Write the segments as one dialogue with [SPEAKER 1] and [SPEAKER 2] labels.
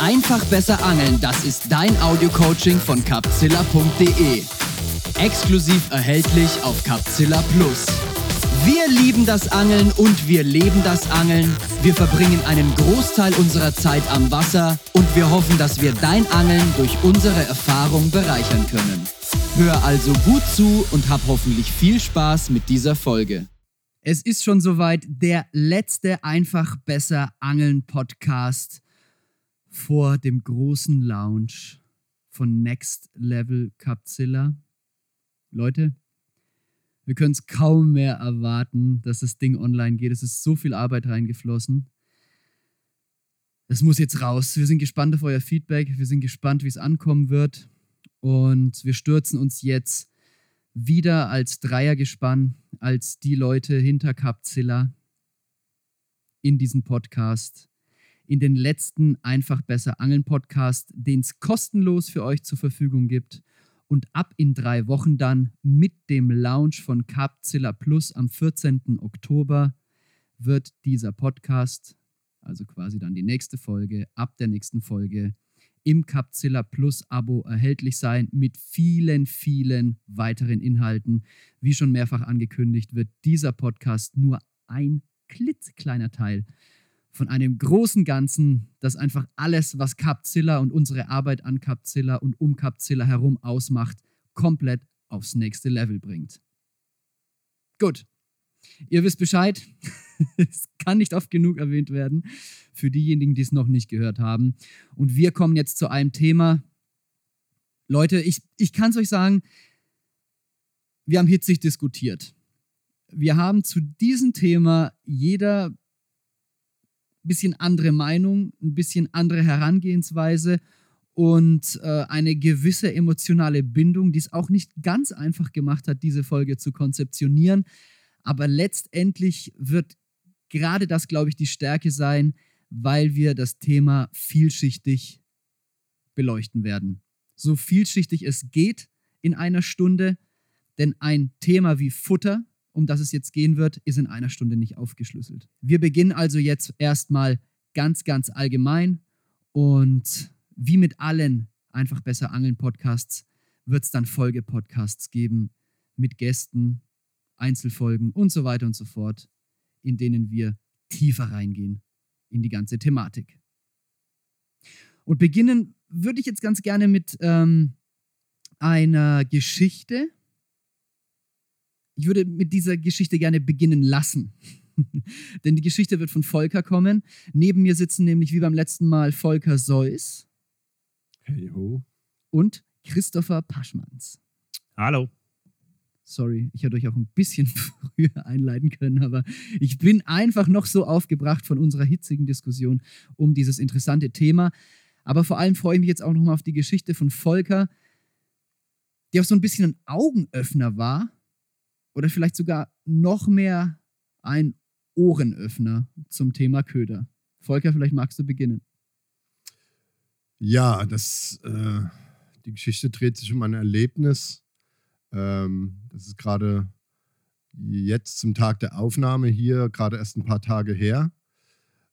[SPEAKER 1] Einfach besser angeln, das ist dein Audio-Coaching von capzilla.de. Exklusiv erhältlich auf Capzilla Plus. Wir lieben das Angeln und wir leben das Angeln. Wir verbringen einen Großteil unserer Zeit am Wasser und wir hoffen, dass wir dein Angeln durch unsere Erfahrung bereichern können. Hör also gut zu und hab hoffentlich viel Spaß mit dieser Folge.
[SPEAKER 2] Es ist schon soweit der letzte Einfach besser Angeln Podcast vor dem großen Lounge von Next Level Capzilla. Leute, wir können es kaum mehr erwarten, dass das Ding online geht. Es ist so viel Arbeit reingeflossen. Es muss jetzt raus. Wir sind gespannt auf euer Feedback. Wir sind gespannt, wie es ankommen wird. Und wir stürzen uns jetzt wieder als Dreiergespann, als die Leute hinter Capzilla in diesen Podcast in den letzten Einfach besser Angeln Podcast, den es kostenlos für euch zur Verfügung gibt. Und ab in drei Wochen dann mit dem Launch von Capzilla Plus am 14. Oktober wird dieser Podcast, also quasi dann die nächste Folge, ab der nächsten Folge im Capzilla Plus Abo erhältlich sein mit vielen, vielen weiteren Inhalten. Wie schon mehrfach angekündigt, wird dieser Podcast nur ein klitzekleiner Teil von einem großen Ganzen, das einfach alles, was Capzilla und unsere Arbeit an Capzilla und um Capzilla herum ausmacht, komplett aufs nächste Level bringt. Gut, ihr wisst Bescheid. es kann nicht oft genug erwähnt werden für diejenigen, die es noch nicht gehört haben. Und wir kommen jetzt zu einem Thema. Leute, ich, ich kann es euch sagen, wir haben hitzig diskutiert. Wir haben zu diesem Thema jeder bisschen andere Meinung, ein bisschen andere Herangehensweise und äh, eine gewisse emotionale Bindung, die es auch nicht ganz einfach gemacht hat, diese Folge zu konzeptionieren. Aber letztendlich wird gerade das, glaube ich, die Stärke sein, weil wir das Thema vielschichtig beleuchten werden. So vielschichtig es geht in einer Stunde, denn ein Thema wie Futter um das es jetzt gehen wird, ist in einer Stunde nicht aufgeschlüsselt. Wir beginnen also jetzt erstmal ganz, ganz allgemein und wie mit allen einfach besser angeln Podcasts wird es dann Folgepodcasts geben mit Gästen, Einzelfolgen und so weiter und so fort, in denen wir tiefer reingehen in die ganze Thematik. Und beginnen würde ich jetzt ganz gerne mit ähm, einer Geschichte, ich würde mit dieser Geschichte gerne beginnen lassen. Denn die Geschichte wird von Volker kommen. Neben mir sitzen nämlich wie beim letzten Mal Volker Seuss.
[SPEAKER 3] Hey ho.
[SPEAKER 2] Und Christopher Paschmanns.
[SPEAKER 3] Hallo.
[SPEAKER 2] Sorry, ich hätte euch auch ein bisschen früher einleiten können, aber ich bin einfach noch so aufgebracht von unserer hitzigen Diskussion um dieses interessante Thema. Aber vor allem freue ich mich jetzt auch nochmal auf die Geschichte von Volker, die auch so ein bisschen ein Augenöffner war oder vielleicht sogar noch mehr ein Ohrenöffner zum Thema Köder. Volker, vielleicht magst du beginnen.
[SPEAKER 3] Ja, das, äh, die Geschichte dreht sich um ein Erlebnis. Ähm, das ist gerade jetzt zum Tag der Aufnahme hier, gerade erst ein paar Tage her.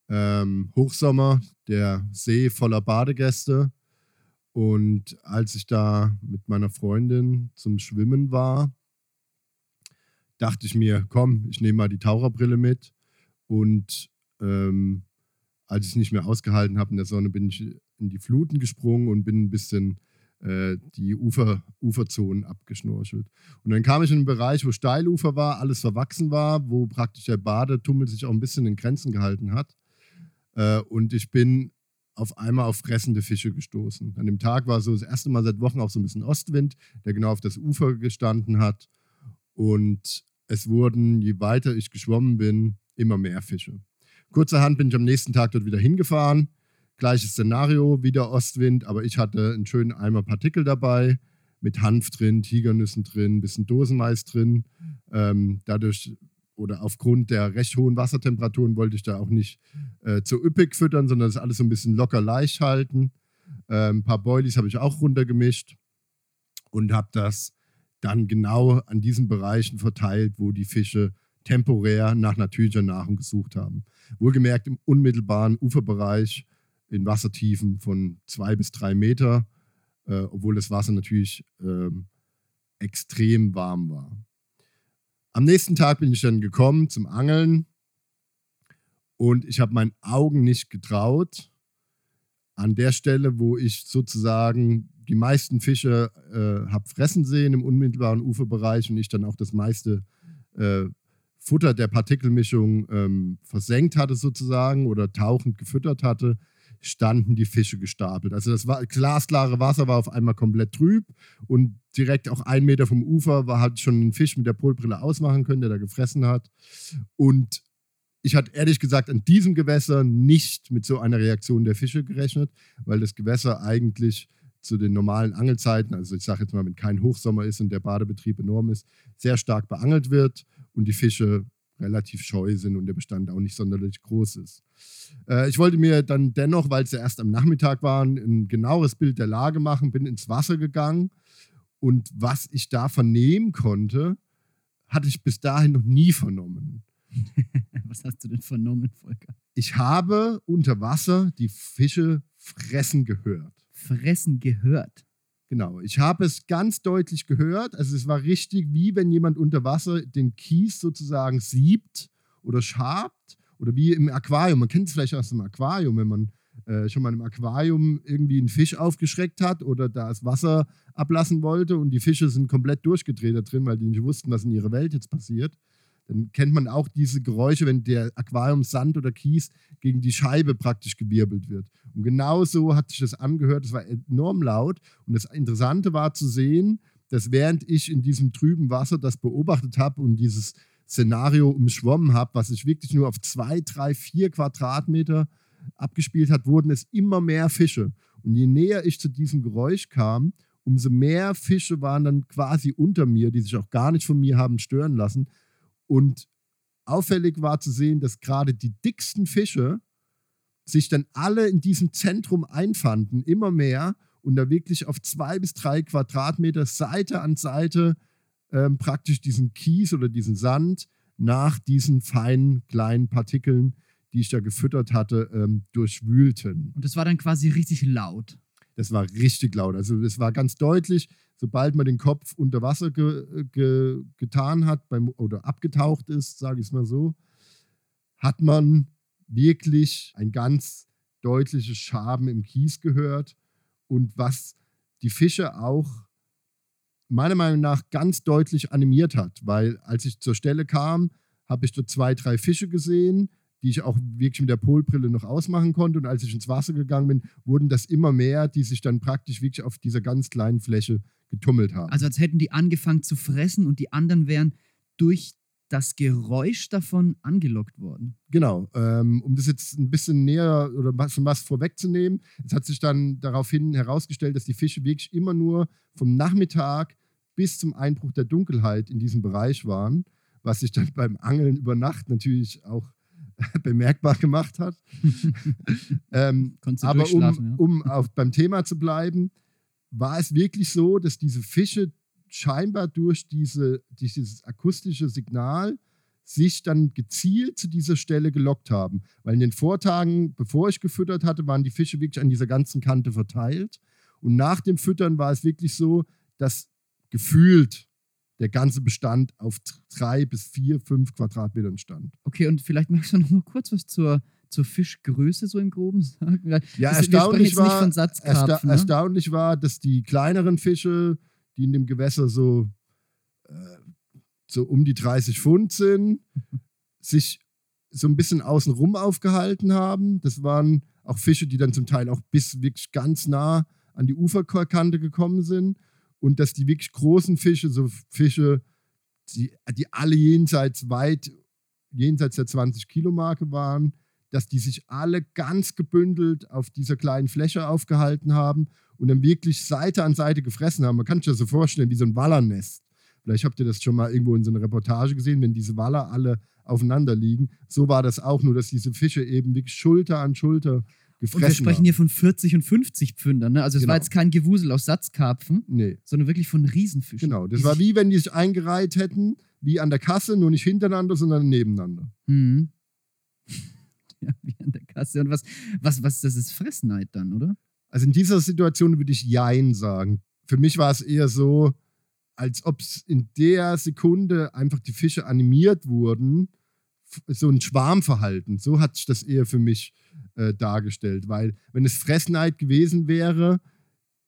[SPEAKER 3] Ähm, Hochsommer, der See voller Badegäste. Und als ich da mit meiner Freundin zum Schwimmen war, dachte ich mir, komm, ich nehme mal die Taucherbrille mit. Und ähm, als ich nicht mehr ausgehalten habe in der Sonne, bin ich in die Fluten gesprungen und bin ein bisschen äh, die Ufer, Uferzonen abgeschnorchelt. Und dann kam ich in einen Bereich, wo Steilufer war, alles verwachsen war, wo praktisch der Badetummel sich auch ein bisschen in Grenzen gehalten hat. Äh, und ich bin auf einmal auf fressende Fische gestoßen. An dem Tag war so das erste Mal seit Wochen auch so ein bisschen Ostwind, der genau auf das Ufer gestanden hat. Und es wurden, je weiter ich geschwommen bin, immer mehr Fische. Kurzerhand bin ich am nächsten Tag dort wieder hingefahren. Gleiches Szenario, wieder Ostwind, aber ich hatte einen schönen Eimer Partikel dabei, mit Hanf drin, Tigernüssen drin, bisschen Dosenmais drin. Ähm, dadurch oder aufgrund der recht hohen Wassertemperaturen wollte ich da auch nicht äh, zu üppig füttern, sondern das alles so ein bisschen locker leicht halten. Äh, ein paar Boilies habe ich auch runtergemischt und habe das dann genau an diesen Bereichen verteilt, wo die Fische temporär nach natürlicher Nahrung gesucht haben. Wohlgemerkt im unmittelbaren Uferbereich in Wassertiefen von zwei bis drei Meter, äh, obwohl das Wasser natürlich ähm, extrem warm war. Am nächsten Tag bin ich dann gekommen zum Angeln und ich habe meinen Augen nicht getraut. An der Stelle, wo ich sozusagen die meisten Fische äh, habe fressen sehen im unmittelbaren Uferbereich und ich dann auch das meiste äh, Futter der Partikelmischung ähm, versenkt hatte sozusagen oder tauchend gefüttert hatte, standen die Fische gestapelt. Also das war, glasklare Wasser war auf einmal komplett trüb und direkt auch ein Meter vom Ufer war, hat schon ein Fisch mit der Polbrille ausmachen können, der da gefressen hat. Und ich hatte ehrlich gesagt an diesem Gewässer nicht mit so einer Reaktion der Fische gerechnet, weil das Gewässer eigentlich zu den normalen Angelzeiten, also ich sage jetzt mal, wenn kein Hochsommer ist und der Badebetrieb enorm ist, sehr stark beangelt wird und die Fische relativ scheu sind und der Bestand auch nicht sonderlich groß ist. Äh, ich wollte mir dann dennoch, weil es ja erst am Nachmittag war, ein genaueres Bild der Lage machen, bin ins Wasser gegangen und was ich da vernehmen konnte, hatte ich bis dahin noch nie vernommen.
[SPEAKER 2] was hast du denn vernommen, Volker?
[SPEAKER 3] Ich habe unter Wasser die Fische fressen gehört.
[SPEAKER 2] Fressen gehört?
[SPEAKER 3] Genau, ich habe es ganz deutlich gehört. Also es war richtig, wie wenn jemand unter Wasser den Kies sozusagen siebt oder schabt oder wie im Aquarium. Man kennt es vielleicht aus dem Aquarium, wenn man äh, schon mal im Aquarium irgendwie einen Fisch aufgeschreckt hat oder da das Wasser ablassen wollte und die Fische sind komplett durchgedreht da drin, weil die nicht wussten, was in ihrer Welt jetzt passiert dann kennt man auch diese Geräusche, wenn der Aquarium Sand oder Kies gegen die Scheibe praktisch gewirbelt wird. Und genau so hat sich das angehört. Es war enorm laut. Und das Interessante war zu sehen, dass während ich in diesem trüben Wasser das beobachtet habe und dieses Szenario umschwommen habe, was sich wirklich nur auf zwei, drei, vier Quadratmeter abgespielt hat, wurden es immer mehr Fische. Und je näher ich zu diesem Geräusch kam, umso mehr Fische waren dann quasi unter mir, die sich auch gar nicht von mir haben stören lassen. Und auffällig war zu sehen, dass gerade die dicksten Fische sich dann alle in diesem Zentrum einfanden, immer mehr und da wirklich auf zwei bis drei Quadratmeter Seite an Seite ähm, praktisch diesen Kies oder diesen Sand nach diesen feinen kleinen Partikeln, die ich da gefüttert hatte, ähm, durchwühlten.
[SPEAKER 2] Und das war dann quasi richtig laut.
[SPEAKER 3] Das war richtig laut. Also es war ganz deutlich, sobald man den Kopf unter Wasser ge, ge, getan hat beim, oder abgetaucht ist, sage ich es mal so, hat man wirklich ein ganz deutliches Schaben im Kies gehört und was die Fische auch meiner Meinung nach ganz deutlich animiert hat, weil als ich zur Stelle kam, habe ich dort zwei, drei Fische gesehen, die ich auch wirklich mit der Polbrille noch ausmachen konnte. Und als ich ins Wasser gegangen bin, wurden das immer mehr, die sich dann praktisch wirklich auf dieser ganz kleinen Fläche getummelt haben.
[SPEAKER 2] Also als hätten die angefangen zu fressen und die anderen wären durch das Geräusch davon angelockt worden.
[SPEAKER 3] Genau. Ähm, um das jetzt ein bisschen näher oder was, was vorwegzunehmen, es hat sich dann daraufhin herausgestellt, dass die Fische wirklich immer nur vom Nachmittag bis zum Einbruch der Dunkelheit in diesem Bereich waren, was sich dann beim Angeln über Nacht natürlich auch bemerkbar gemacht hat. ähm, aber um, ja. um auf, beim Thema zu bleiben, war es wirklich so, dass diese Fische scheinbar durch diese, dieses akustische Signal sich dann gezielt zu dieser Stelle gelockt haben. Weil in den Vortagen, bevor ich gefüttert hatte, waren die Fische wirklich an dieser ganzen Kante verteilt. Und nach dem Füttern war es wirklich so, dass gefühlt der ganze Bestand auf drei bis vier, fünf Quadratmetern stand.
[SPEAKER 2] Okay, und vielleicht magst du noch mal kurz was zur, zur Fischgröße so im Groben sagen?
[SPEAKER 3] Ja, das, erstaunlich, war, ersta ne? erstaunlich war, dass die kleineren Fische, die in dem Gewässer so, äh, so um die 30 Pfund sind, sich so ein bisschen außenrum aufgehalten haben. Das waren auch Fische, die dann zum Teil auch bis wirklich ganz nah an die Uferkante gekommen sind und dass die wirklich großen Fische, so Fische, die, die alle jenseits weit, jenseits der 20 Kilo Marke waren, dass die sich alle ganz gebündelt auf dieser kleinen Fläche aufgehalten haben und dann wirklich Seite an Seite gefressen haben. Man kann sich das so vorstellen wie so ein Wallernest. Vielleicht habt ihr das schon mal irgendwo in so einer Reportage gesehen, wenn diese Waller alle aufeinander liegen. So war das auch, nur dass diese Fische eben wirklich Schulter an Schulter gefressen Und wir
[SPEAKER 2] sprechen
[SPEAKER 3] haben.
[SPEAKER 2] hier von 40 und 50 Pfündern. Ne? Also es genau. war jetzt kein Gewusel aus Satzkarpfen,
[SPEAKER 3] nee.
[SPEAKER 2] sondern wirklich von Riesenfischen.
[SPEAKER 3] Genau, das war wie wenn die sich eingereiht hätten, wie an der Kasse, nur nicht hintereinander, sondern nebeneinander.
[SPEAKER 2] Mhm. Wie an der Kasse. Und was, was, was, das ist Fressneid dann, oder?
[SPEAKER 3] Also in dieser Situation würde ich Jein sagen. Für mich war es eher so, als ob es in der Sekunde einfach die Fische animiert wurden, so ein Schwarmverhalten. So hat sich das eher für mich äh, dargestellt. Weil wenn es Fressneid gewesen wäre,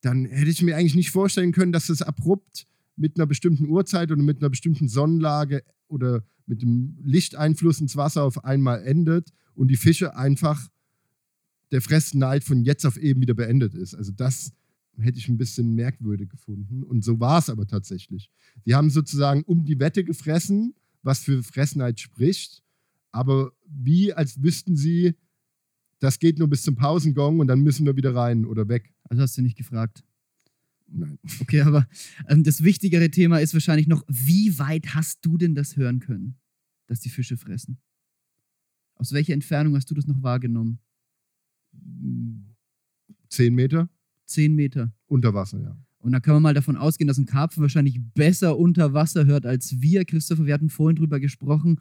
[SPEAKER 3] dann hätte ich mir eigentlich nicht vorstellen können, dass es abrupt mit einer bestimmten Uhrzeit oder mit einer bestimmten Sonnenlage oder mit dem Lichteinfluss ins Wasser auf einmal endet und die Fische einfach der Fressneid von jetzt auf eben wieder beendet ist. Also das hätte ich ein bisschen merkwürdig gefunden. Und so war es aber tatsächlich. Sie haben sozusagen um die Wette gefressen, was für Fressneid spricht, aber wie als wüssten sie, das geht nur bis zum Pausengong und dann müssen wir wieder rein oder weg.
[SPEAKER 2] Also hast du nicht gefragt.
[SPEAKER 3] Nein.
[SPEAKER 2] Okay, aber ähm, das wichtigere Thema ist wahrscheinlich noch, wie weit hast du denn das hören können, dass die Fische fressen? Aus welcher Entfernung hast du das noch wahrgenommen?
[SPEAKER 3] Zehn Meter?
[SPEAKER 2] Zehn Meter.
[SPEAKER 3] Unter Wasser, ja.
[SPEAKER 2] Und da kann man mal davon ausgehen, dass ein Karpfen wahrscheinlich besser unter Wasser hört als wir. Christopher, wir hatten vorhin drüber gesprochen.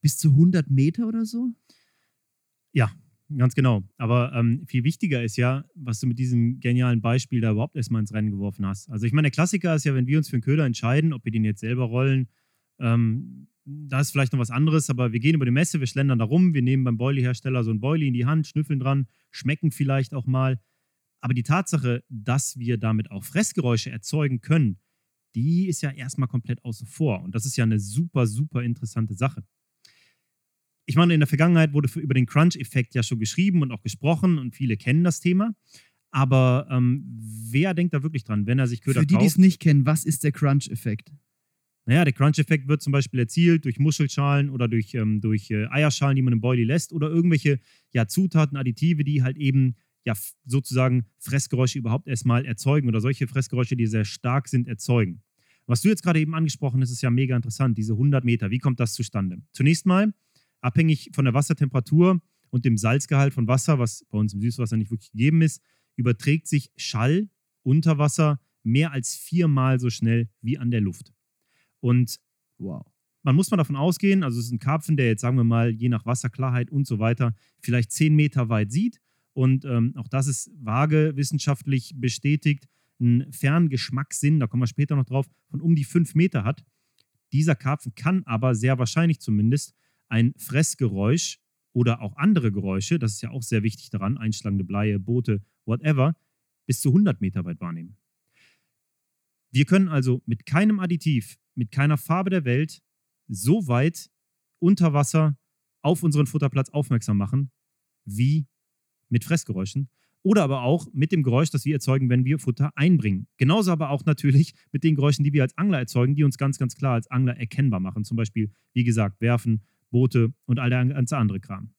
[SPEAKER 2] Bis zu 100 Meter oder so?
[SPEAKER 4] Ja, ganz genau. Aber ähm, viel wichtiger ist ja, was du mit diesem genialen Beispiel da überhaupt erstmal ins Rennen geworfen hast. Also ich meine, der Klassiker ist ja, wenn wir uns für einen Köder entscheiden, ob wir den jetzt selber rollen, ähm, da ist vielleicht noch was anderes, aber wir gehen über die Messe, wir schlendern da rum, wir nehmen beim Boilie-Hersteller so ein Boilie in die Hand, schnüffeln dran, schmecken vielleicht auch mal. Aber die Tatsache, dass wir damit auch Fressgeräusche erzeugen können, die ist ja erstmal komplett außen vor. Und das ist ja eine super, super interessante Sache. Ich meine, in der Vergangenheit wurde über den Crunch-Effekt ja schon geschrieben und auch gesprochen und viele kennen das Thema. Aber ähm, wer denkt da wirklich dran, wenn er sich Köder
[SPEAKER 2] Für die, die es nicht kennen, was ist der Crunch-Effekt?
[SPEAKER 4] Naja, der Crunch-Effekt wird zum Beispiel erzielt durch Muschelschalen oder durch, ähm, durch äh, Eierschalen, die man im Boilie lässt oder irgendwelche ja, Zutaten, Additive, die halt eben ja sozusagen Fressgeräusche überhaupt erstmal erzeugen oder solche Fressgeräusche, die sehr stark sind, erzeugen. Was du jetzt gerade eben angesprochen hast, ist ja mega interessant, diese 100 Meter. Wie kommt das zustande? Zunächst mal, abhängig von der Wassertemperatur und dem Salzgehalt von Wasser, was bei uns im Süßwasser nicht wirklich gegeben ist, überträgt sich Schall unter Wasser mehr als viermal so schnell wie an der Luft. Und wow. Man muss mal davon ausgehen, also es ist ein Karpfen, der jetzt, sagen wir mal, je nach Wasserklarheit und so weiter, vielleicht 10 Meter weit sieht und ähm, auch das ist vage wissenschaftlich bestätigt, einen Ferngeschmackssinn, da kommen wir später noch drauf, von um die fünf Meter hat. Dieser Karpfen kann aber sehr wahrscheinlich zumindest ein Fressgeräusch oder auch andere Geräusche, das ist ja auch sehr wichtig daran, einschlagende Bleie, Boote, whatever, bis zu 100 Meter weit wahrnehmen. Wir können also mit keinem Additiv, mit keiner Farbe der Welt so weit unter Wasser auf unseren Futterplatz aufmerksam machen, wie mit Fressgeräuschen oder aber auch mit dem Geräusch, das wir erzeugen, wenn wir Futter einbringen. Genauso aber auch natürlich mit den Geräuschen, die wir als Angler erzeugen, die uns ganz, ganz klar als Angler erkennbar machen. Zum Beispiel, wie gesagt, Werfen, Boote und all der ganze andere Kram.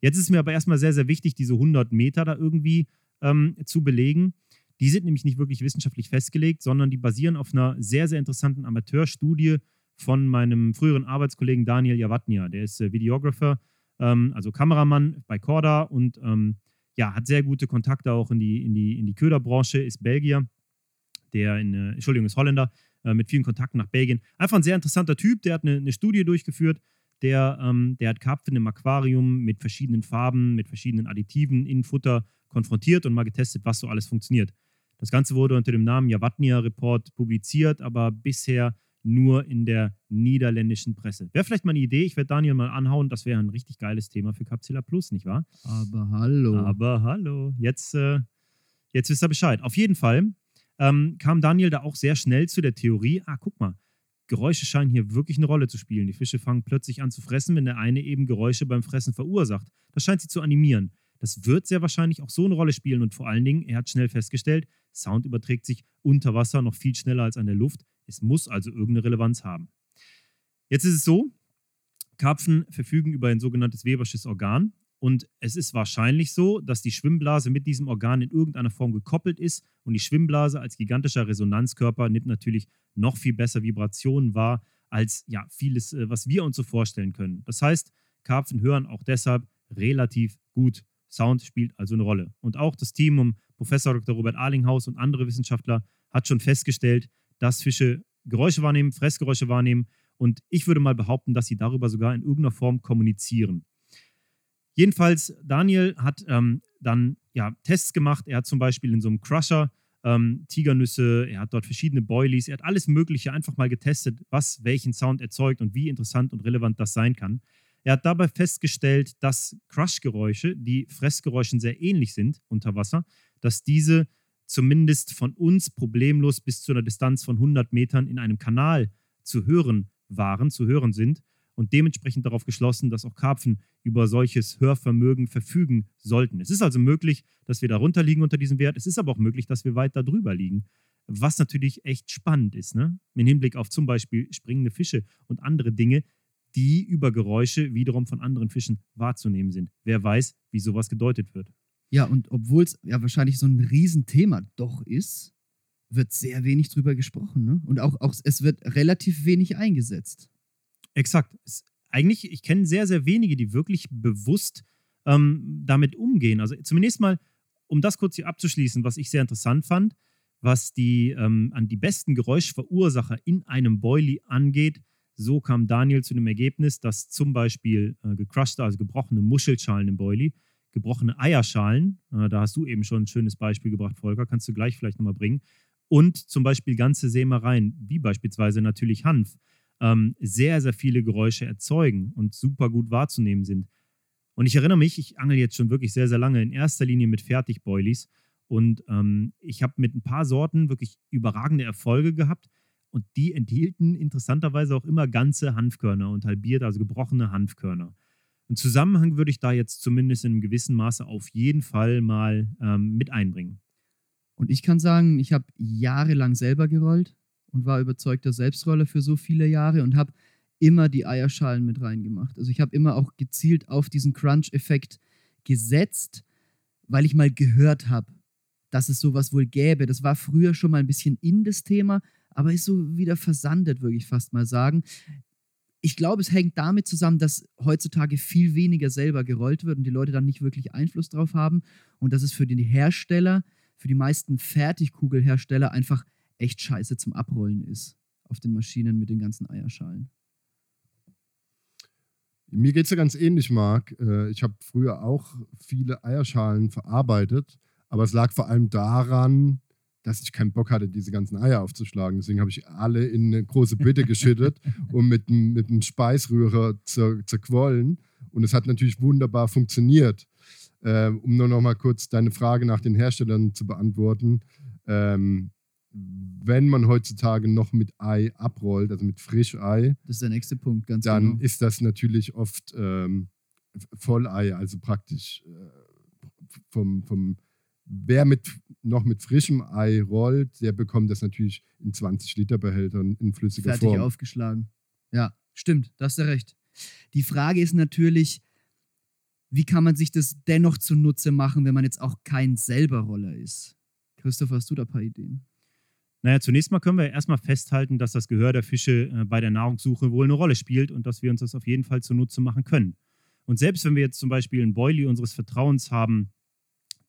[SPEAKER 4] Jetzt ist mir aber erstmal sehr, sehr wichtig, diese 100 Meter da irgendwie ähm, zu belegen. Die sind nämlich nicht wirklich wissenschaftlich festgelegt, sondern die basieren auf einer sehr, sehr interessanten Amateurstudie von meinem früheren Arbeitskollegen Daniel Javatnia. Der ist äh, Videographer, ähm, also Kameramann bei Corda und ähm, ja, hat sehr gute Kontakte auch in die, in die, in die Köderbranche, ist Belgier, der in, äh, Entschuldigung, ist Holländer, äh, mit vielen Kontakten nach Belgien. Einfach ein sehr interessanter Typ, der hat eine, eine Studie durchgeführt, der, ähm, der hat Karpfen im Aquarium mit verschiedenen Farben, mit verschiedenen Additiven in Futter konfrontiert und mal getestet, was so alles funktioniert. Das Ganze wurde unter dem Namen Javatnia Report publiziert, aber bisher nur in der niederländischen Presse. Wäre vielleicht mal eine Idee, ich werde Daniel mal anhauen, das wäre ein richtig geiles Thema für Capsula Plus, nicht wahr?
[SPEAKER 2] Aber hallo.
[SPEAKER 4] Aber hallo. Jetzt, äh, jetzt wisst ihr Bescheid. Auf jeden Fall ähm, kam Daniel da auch sehr schnell zu der Theorie, ah, guck mal, Geräusche scheinen hier wirklich eine Rolle zu spielen. Die Fische fangen plötzlich an zu fressen, wenn der eine eben Geräusche beim Fressen verursacht. Das scheint sie zu animieren. Das wird sehr wahrscheinlich auch so eine Rolle spielen und vor allen Dingen, er hat schnell festgestellt, Sound überträgt sich unter Wasser noch viel schneller als an der Luft. Es muss also irgendeine Relevanz haben. Jetzt ist es so, Karpfen verfügen über ein sogenanntes Webersches Organ und es ist wahrscheinlich so, dass die Schwimmblase mit diesem Organ in irgendeiner Form gekoppelt ist und die Schwimmblase als gigantischer Resonanzkörper nimmt natürlich noch viel besser Vibrationen wahr als ja vieles, äh, was wir uns so vorstellen können. Das heißt, Karpfen hören auch deshalb relativ gut. Sound spielt also eine Rolle. Und auch das Team um Professor Dr. Robert Arlinghaus und andere Wissenschaftler hat schon festgestellt, dass Fische Geräusche wahrnehmen, Fressgeräusche wahrnehmen. Und ich würde mal behaupten, dass sie darüber sogar in irgendeiner Form kommunizieren. Jedenfalls, Daniel hat ähm, dann ja, Tests gemacht. Er hat zum Beispiel in so einem Crusher ähm, Tigernüsse, er hat dort verschiedene Boilies, er hat alles Mögliche einfach mal getestet, was welchen Sound erzeugt und wie interessant und relevant das sein kann. Er hat dabei festgestellt, dass Crush-Geräusche, die Fressgeräuschen sehr ähnlich sind unter Wasser, dass diese zumindest von uns problemlos bis zu einer Distanz von 100 Metern in einem Kanal zu hören waren, zu hören sind und dementsprechend darauf geschlossen, dass auch Karpfen über solches Hörvermögen verfügen sollten. Es ist also möglich, dass wir darunter liegen unter diesem Wert. Es ist aber auch möglich, dass wir weit darüber liegen. Was natürlich echt spannend ist, ne? Im Hinblick auf zum Beispiel springende Fische und andere Dinge, die über Geräusche wiederum von anderen Fischen wahrzunehmen sind. Wer weiß, wie sowas gedeutet wird.
[SPEAKER 2] Ja, und obwohl es ja wahrscheinlich so ein Riesenthema doch ist, wird sehr wenig drüber gesprochen. Ne? Und auch, auch es wird relativ wenig eingesetzt.
[SPEAKER 4] Exakt. Es, eigentlich, ich kenne sehr, sehr wenige, die wirklich bewusst ähm, damit umgehen. Also zunächst mal, um das kurz hier abzuschließen, was ich sehr interessant fand, was die ähm, an die besten Geräuschverursacher in einem Boilie angeht, so kam Daniel zu dem Ergebnis, dass zum Beispiel äh, gecrushte, also gebrochene Muschelschalen im Boilie, gebrochene Eierschalen, äh, da hast du eben schon ein schönes Beispiel gebracht, Volker, kannst du gleich vielleicht nochmal bringen, und zum Beispiel ganze Sämereien, wie beispielsweise natürlich Hanf, ähm, sehr, sehr viele Geräusche erzeugen und super gut wahrzunehmen sind. Und ich erinnere mich, ich angel jetzt schon wirklich sehr, sehr lange, in erster Linie mit Fertigboilies. Und ähm, ich habe mit ein paar Sorten wirklich überragende Erfolge gehabt. Und die enthielten interessanterweise auch immer ganze Hanfkörner und halbiert, also gebrochene Hanfkörner. Einen Zusammenhang würde ich da jetzt zumindest in einem gewissen Maße auf jeden Fall mal ähm, mit einbringen.
[SPEAKER 2] Und ich kann sagen, ich habe jahrelang selber gerollt und war überzeugter Selbstroller für so viele Jahre und habe immer die Eierschalen mit reingemacht. Also ich habe immer auch gezielt auf diesen Crunch-Effekt gesetzt, weil ich mal gehört habe, dass es sowas wohl gäbe. Das war früher schon mal ein bisschen in das Thema, aber ist so wieder versandet, würde ich fast mal sagen. Ich glaube, es hängt damit zusammen, dass heutzutage viel weniger selber gerollt wird und die Leute dann nicht wirklich Einfluss drauf haben und dass es für die Hersteller, für die meisten Fertigkugelhersteller einfach echt scheiße zum Abrollen ist auf den Maschinen mit den ganzen Eierschalen.
[SPEAKER 3] Mir geht es ja ganz ähnlich, Marc. Äh, ich habe früher auch viele Eierschalen verarbeitet, aber es lag vor allem daran, dass ich keinen Bock hatte, diese ganzen Eier aufzuschlagen. Deswegen habe ich alle in eine große Bitte geschüttet und mit, mit einem Speisrührer zerquollen. Und es hat natürlich wunderbar funktioniert. Ähm, um nur noch mal kurz deine Frage nach den Herstellern zu beantworten. Ähm, wenn man heutzutage noch mit Ei abrollt, also mit Frischei,
[SPEAKER 2] das ist der nächste Punkt, ganz
[SPEAKER 3] dann
[SPEAKER 2] genau.
[SPEAKER 3] ist das natürlich oft ähm, Vollei, also praktisch äh, vom, vom wer mit, noch mit frischem Ei rollt, der bekommt das natürlich in 20 Liter Behältern in flüssiger
[SPEAKER 2] Fertig
[SPEAKER 3] Form.
[SPEAKER 2] aufgeschlagen. Ja, stimmt, da hast du recht. Die Frage ist natürlich, wie kann man sich das dennoch zunutze machen, wenn man jetzt auch kein selber Roller ist? Christoph, hast du da ein paar Ideen?
[SPEAKER 4] Naja, zunächst mal können wir erstmal festhalten, dass das Gehör der Fische äh, bei der Nahrungssuche wohl eine Rolle spielt und dass wir uns das auf jeden Fall zunutze machen können. Und selbst wenn wir jetzt zum Beispiel einen Boilie unseres Vertrauens haben,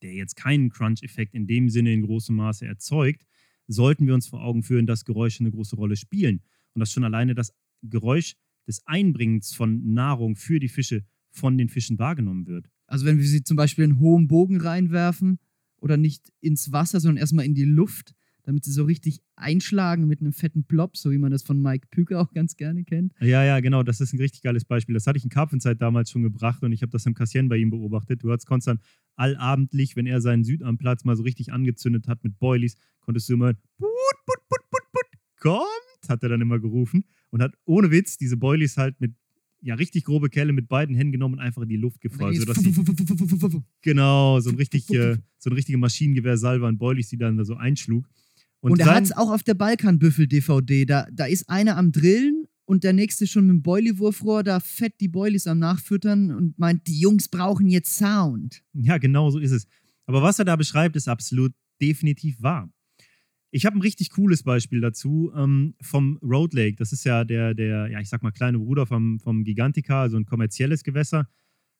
[SPEAKER 4] der jetzt keinen Crunch-Effekt in dem Sinne in großem Maße erzeugt, sollten wir uns vor Augen führen, dass Geräusche eine große Rolle spielen und dass schon alleine das Geräusch des Einbringens von Nahrung für die Fische von den Fischen wahrgenommen wird.
[SPEAKER 2] Also wenn wir sie zum Beispiel in hohem Bogen reinwerfen oder nicht ins Wasser, sondern erstmal in die Luft, damit sie so richtig einschlagen mit einem fetten Plop, so wie man das von Mike Püke auch ganz gerne kennt.
[SPEAKER 4] Ja, ja, genau, das ist ein richtig geiles Beispiel. Das hatte ich in Karpfenzeit damals schon gebracht und ich habe das im Kassieren bei ihm beobachtet. Du hattest konstant allabendlich, wenn er seinen Südamplatz mal so richtig angezündet hat mit Boilies, konntest du immer put, put, put, put, put, kommt, hat er dann immer gerufen und hat ohne Witz diese Boilies halt mit ja, richtig grobe Kelle mit beiden Händen genommen und einfach in die Luft gefeuert. Sodass sie, genau, so ein, richtig, äh, so ein richtiger Maschinengewehr-Salve an Boilies, die dann da so einschlug.
[SPEAKER 2] Und, und er hat es auch auf der Balkanbüffel-DVD. Da, da ist einer am Drillen und der nächste schon mit dem Boilie-Wurfrohr da fett die Boilies am Nachfüttern und meint, die Jungs brauchen jetzt Sound.
[SPEAKER 4] Ja, genau so ist es. Aber was er da beschreibt, ist absolut definitiv wahr. Ich habe ein richtig cooles Beispiel dazu ähm, vom Road Lake. Das ist ja der, der, ja, ich sag mal, kleine Bruder vom, vom Gigantica, also ein kommerzielles Gewässer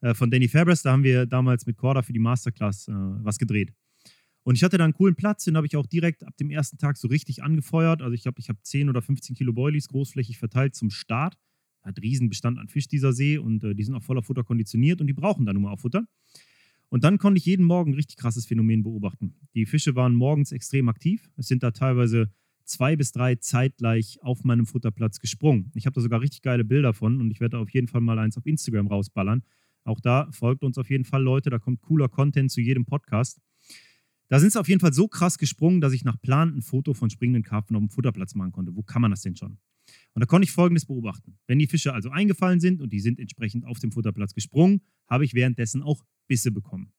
[SPEAKER 4] äh, von Danny Fabres. Da haben wir damals mit Corda für die Masterclass äh, was gedreht. Und ich hatte da einen coolen Platz, den habe ich auch direkt ab dem ersten Tag so richtig angefeuert. Also ich glaube, ich habe 10 oder 15 Kilo Boilies großflächig verteilt zum Start. hat Riesenbestand an Fisch, dieser See, und äh, die sind auch voller Futter konditioniert und die brauchen dann nun mal auch Futter. Und dann konnte ich jeden Morgen ein richtig krasses Phänomen beobachten. Die Fische waren morgens extrem aktiv. Es sind da teilweise zwei bis drei zeitgleich auf meinem Futterplatz gesprungen. Ich habe da sogar richtig geile Bilder von und ich werde auf jeden Fall mal eins auf Instagram rausballern. Auch da folgt uns auf jeden Fall Leute, da kommt cooler Content zu jedem Podcast. Da sind sie auf jeden Fall so krass gesprungen, dass ich nach Plan ein Foto von springenden Karpfen auf dem Futterplatz machen konnte. Wo kann man das denn schon? Und da konnte ich Folgendes beobachten. Wenn die Fische also eingefallen sind und die sind entsprechend auf dem Futterplatz gesprungen, habe ich währenddessen auch Bisse bekommen.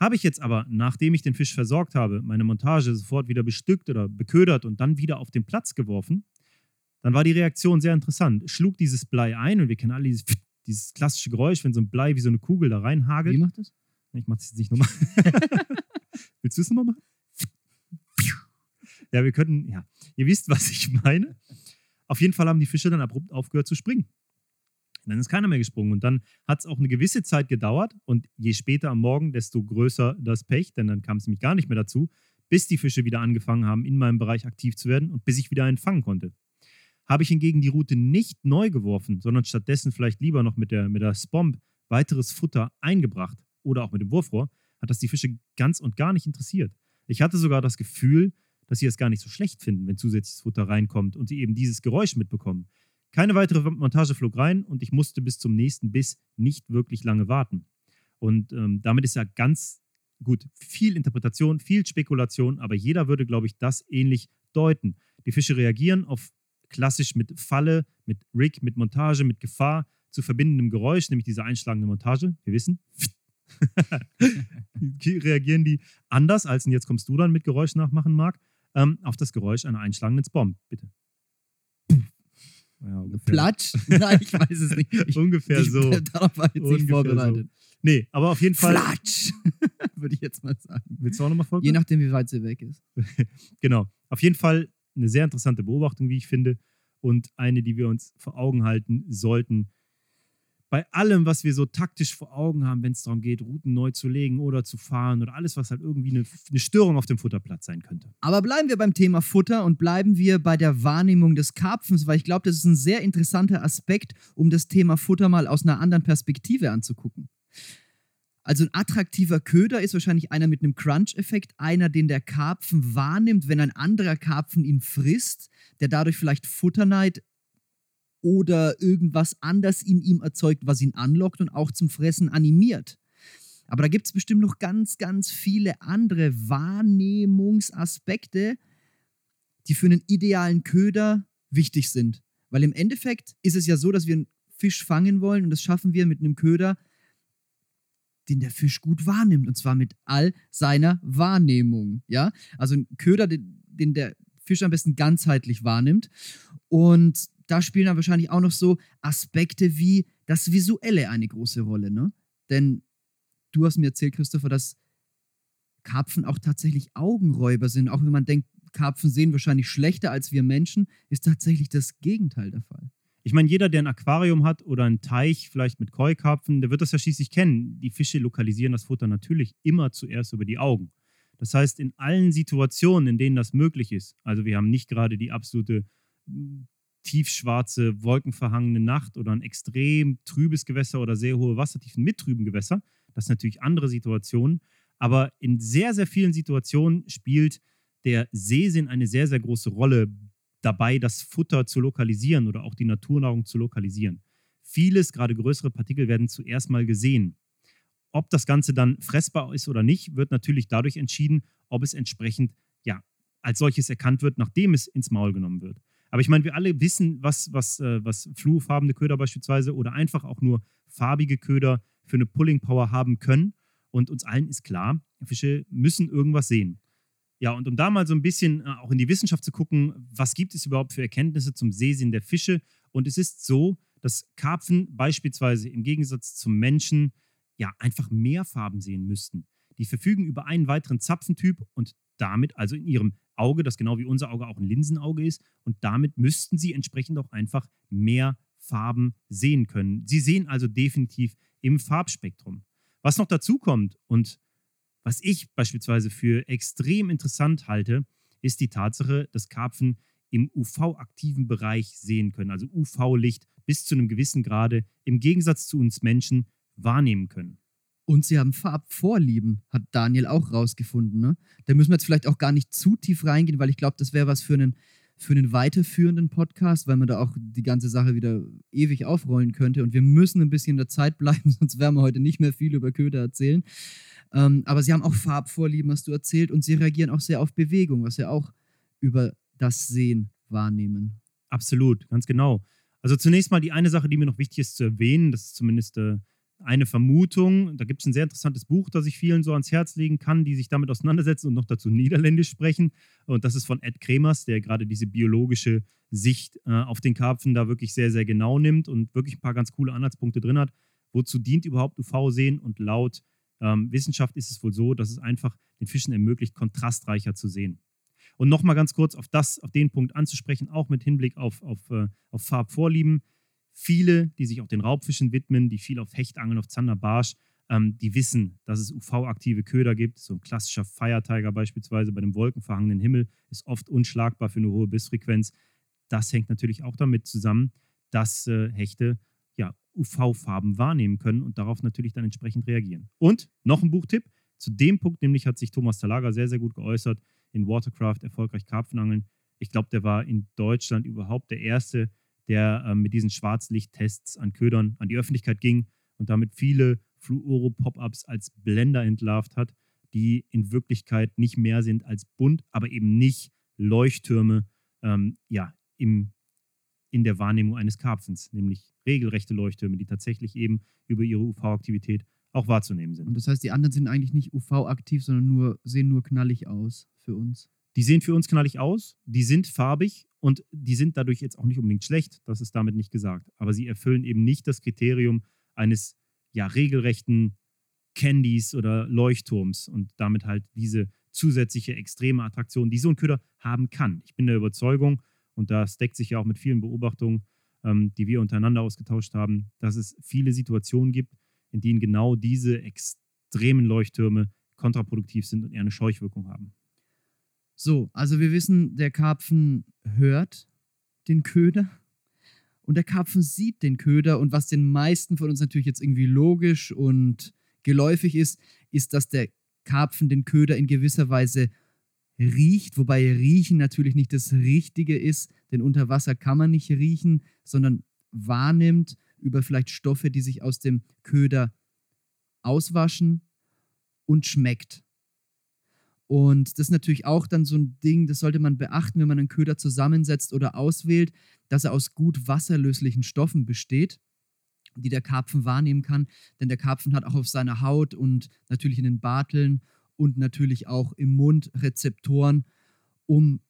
[SPEAKER 4] Habe ich jetzt aber, nachdem ich den Fisch versorgt habe, meine Montage sofort wieder bestückt oder beködert und dann wieder auf den Platz geworfen, dann war die Reaktion sehr interessant. Schlug dieses Blei ein und wir kennen alle dieses, dieses klassische Geräusch, wenn so ein Blei wie so eine Kugel da reinhagelt.
[SPEAKER 2] Wie macht das?
[SPEAKER 4] Ich mache das jetzt nicht nochmal. Willst du es nochmal machen? Ja, wir könnten, ja, ihr wisst, was ich meine. Auf jeden Fall haben die Fische dann abrupt aufgehört zu springen. Und dann ist keiner mehr gesprungen. Und dann hat es auch eine gewisse Zeit gedauert. Und je später am Morgen, desto größer das Pech, denn dann kam es nämlich gar nicht mehr dazu, bis die Fische wieder angefangen haben, in meinem Bereich aktiv zu werden und bis ich wieder einen fangen konnte. Habe ich hingegen die Route nicht neu geworfen, sondern stattdessen vielleicht lieber noch mit der, mit der Spomb weiteres Futter eingebracht oder auch mit dem Wurfrohr, hat das die Fische ganz und gar nicht interessiert. Ich hatte sogar das Gefühl, dass sie es gar nicht so schlecht finden, wenn zusätzliches Futter reinkommt und sie eben dieses Geräusch mitbekommen. Keine weitere Montage flog rein und ich musste bis zum nächsten Biss nicht wirklich lange warten. Und ähm, damit ist ja ganz gut viel Interpretation, viel Spekulation, aber jeder würde, glaube ich, das ähnlich deuten. Die Fische reagieren auf klassisch mit Falle, mit Rig, mit Montage, mit Gefahr zu verbindendem Geräusch, nämlich diese einschlagende Montage. Wir wissen, reagieren die anders, als jetzt kommst du dann mit Geräusch nachmachen, Marc, ähm, auf das Geräusch einer einschlagenden Bomb. Bitte.
[SPEAKER 2] Ja, Platsch? Nein, ich weiß es nicht. Ich,
[SPEAKER 4] ungefähr
[SPEAKER 2] ich,
[SPEAKER 4] so.
[SPEAKER 2] Darauf war ich jetzt nicht vorbereitet.
[SPEAKER 4] So. Nee, aber auf jeden Fall.
[SPEAKER 2] Flatsch! Würde ich jetzt mal sagen.
[SPEAKER 4] Willst du auch nochmal folgen?
[SPEAKER 2] Je nachdem, wie weit sie weg ist.
[SPEAKER 4] genau. Auf jeden Fall eine sehr interessante Beobachtung, wie ich finde. Und eine, die wir uns vor Augen halten sollten, bei allem, was wir so taktisch vor Augen haben, wenn es darum geht, Routen neu zu legen oder zu fahren oder alles, was halt irgendwie eine, eine, Störung auf dem Futterplatz sein könnte.
[SPEAKER 2] Aber bleiben wir beim Thema Futter und bleiben wir bei der Wahrnehmung des Karpfens, weil ich glaube, das ist ein sehr interessanter Aspekt, um das Thema Futter mal aus einer anderen Perspektive anzugucken. Also ein attraktiver Köder ist wahrscheinlich einer mit einem Crunch-Effekt, einer, den der Karpfen wahrnimmt, wenn ein anderer Karpfen ihn frisst, der dadurch vielleicht Futterneid oder irgendwas anders in ihm erzeugt, was ihn anlockt und auch zum Fressen animiert. Aber da gibt es bestimmt noch ganz, ganz viele andere Wahrnehmungsaspekte, die für einen idealen Köder wichtig sind. Weil im Endeffekt ist es ja so, dass wir einen Fisch fangen wollen und das schaffen wir mit einem Köder, den der Fisch gut wahrnimmt und zwar mit all seiner Wahrnehmung. Ja, also ein Köder, den, den der Fisch am besten ganzheitlich wahrnimmt und da spielen dann wahrscheinlich auch noch so Aspekte wie das Visuelle eine große Rolle, ne? Denn du hast mir erzählt, Christopher, dass Karpfen auch tatsächlich Augenräuber sind. Auch wenn man denkt, Karpfen sehen wahrscheinlich schlechter als wir Menschen, ist tatsächlich das Gegenteil der Fall.
[SPEAKER 4] Ich meine, jeder, der ein Aquarium hat oder einen Teich, vielleicht mit Koi-Karpfen, der wird das ja schließlich kennen. Die Fische lokalisieren das Futter natürlich immer zuerst über die Augen. Das heißt, in allen Situationen, in denen das möglich ist, also wir haben nicht gerade die absolute tiefschwarze, wolkenverhangene Nacht oder ein extrem trübes Gewässer oder sehr hohe Wassertiefen mit trüben Gewässer. Das sind natürlich andere Situationen. Aber in sehr, sehr vielen Situationen spielt der Seesinn eine sehr, sehr große Rolle dabei, das Futter zu lokalisieren oder auch die Naturnahrung zu lokalisieren. Vieles, gerade größere Partikel, werden zuerst mal gesehen. Ob das Ganze dann fressbar ist oder nicht, wird natürlich dadurch entschieden, ob es entsprechend ja, als solches erkannt wird, nachdem es ins Maul genommen wird. Aber ich meine, wir alle wissen, was, was, äh, was fluorfarbene Köder beispielsweise oder einfach auch nur farbige Köder für eine Pulling Power haben können. Und uns allen ist klar, Fische müssen irgendwas sehen. Ja, und um da mal so ein bisschen äh, auch in die Wissenschaft zu gucken, was gibt es überhaupt für Erkenntnisse zum Sehsinn der Fische? Und es ist so, dass Karpfen beispielsweise im Gegensatz zum Menschen ja einfach mehr Farben sehen müssten. Die verfügen über einen weiteren Zapfentyp und damit, also in ihrem Auge, das genau wie unser Auge auch ein Linsenauge ist. Und damit müssten sie entsprechend auch einfach mehr Farben sehen können. Sie sehen also definitiv im Farbspektrum. Was noch dazu kommt und was ich beispielsweise für extrem interessant halte, ist die Tatsache, dass Karpfen im UV-aktiven Bereich sehen können, also UV-Licht bis zu einem gewissen Grade im Gegensatz zu uns Menschen wahrnehmen können.
[SPEAKER 2] Und sie haben Farbvorlieben, hat Daniel auch rausgefunden. Ne? Da müssen wir jetzt vielleicht auch gar nicht zu tief reingehen, weil ich glaube, das wäre was für einen, für einen weiterführenden Podcast, weil man da auch die ganze Sache wieder ewig aufrollen könnte. Und wir müssen ein bisschen in der Zeit bleiben, sonst werden wir heute nicht mehr viel über Köder erzählen. Ähm, aber sie haben auch Farbvorlieben, hast du erzählt, und sie reagieren auch sehr auf Bewegung, was wir auch über das Sehen wahrnehmen.
[SPEAKER 4] Absolut, ganz genau. Also zunächst mal die eine Sache, die mir noch wichtig ist zu erwähnen, das ist zumindest äh, eine Vermutung. Da gibt es ein sehr interessantes Buch, das ich vielen so ans Herz legen kann, die sich damit auseinandersetzen und noch dazu Niederländisch sprechen. Und das ist von Ed Kremers, der gerade diese biologische Sicht äh, auf den Karpfen da wirklich sehr, sehr genau nimmt und wirklich ein paar ganz coole Anhaltspunkte drin hat. Wozu dient überhaupt UV-Sehen? Und laut ähm, Wissenschaft ist es wohl so, dass es einfach den Fischen ermöglicht, kontrastreicher zu sehen. Und nochmal ganz kurz auf das, auf den Punkt anzusprechen, auch mit Hinblick auf, auf, äh, auf Farbvorlieben viele, die sich auch den Raubfischen widmen, die viel auf Hecht angeln, auf Zander, Barsch, ähm, die wissen, dass es UV-aktive Köder gibt. So ein klassischer Feiertiger beispielsweise bei dem wolkenverhangenen Himmel ist oft unschlagbar für eine hohe Bissfrequenz. Das hängt natürlich auch damit zusammen, dass äh, Hechte ja, UV-Farben wahrnehmen können und darauf natürlich dann entsprechend reagieren. Und noch ein Buchtipp. Zu dem Punkt nämlich hat sich Thomas Talaga sehr, sehr gut geäußert in Watercraft, erfolgreich Karpfenangeln. Ich glaube, der war in Deutschland überhaupt der Erste, der äh, mit diesen Schwarzlichttests an Ködern an die Öffentlichkeit ging und damit viele Fluoro-Pop-Ups als Blender entlarvt hat, die in Wirklichkeit nicht mehr sind als bunt, aber eben nicht Leuchttürme ähm, ja, im, in der Wahrnehmung eines Karpfens, nämlich regelrechte Leuchttürme, die tatsächlich eben über ihre UV-Aktivität auch wahrzunehmen sind.
[SPEAKER 2] Und das heißt, die anderen sind eigentlich nicht UV-aktiv, sondern nur, sehen nur knallig aus für uns.
[SPEAKER 4] Die sehen für uns knallig aus, die sind farbig und die sind dadurch jetzt auch nicht unbedingt schlecht, das ist damit nicht gesagt. Aber sie erfüllen eben nicht das Kriterium eines ja regelrechten Candies oder Leuchtturms und damit halt diese zusätzliche extreme Attraktion, die so ein Köder haben kann. Ich bin der Überzeugung, und das deckt sich ja auch mit vielen Beobachtungen, ähm, die wir untereinander ausgetauscht haben, dass es viele Situationen gibt, in denen genau diese extremen Leuchttürme kontraproduktiv sind und eher eine Scheuchwirkung haben.
[SPEAKER 2] So, also wir wissen, der Karpfen hört den Köder und der Karpfen sieht den Köder und was den meisten von uns natürlich jetzt irgendwie logisch und geläufig ist, ist, dass der Karpfen den Köder in gewisser Weise riecht, wobei riechen natürlich nicht das Richtige ist, denn unter Wasser kann man nicht riechen, sondern wahrnimmt über vielleicht Stoffe, die sich aus dem Köder auswaschen und schmeckt. Und das ist natürlich auch dann so ein Ding, das sollte man beachten, wenn man einen Köder zusammensetzt oder auswählt, dass er aus gut wasserlöslichen Stoffen besteht, die der Karpfen wahrnehmen kann. Denn der Karpfen hat auch auf seiner Haut und natürlich in den Barteln und natürlich auch im Mund Rezeptoren, um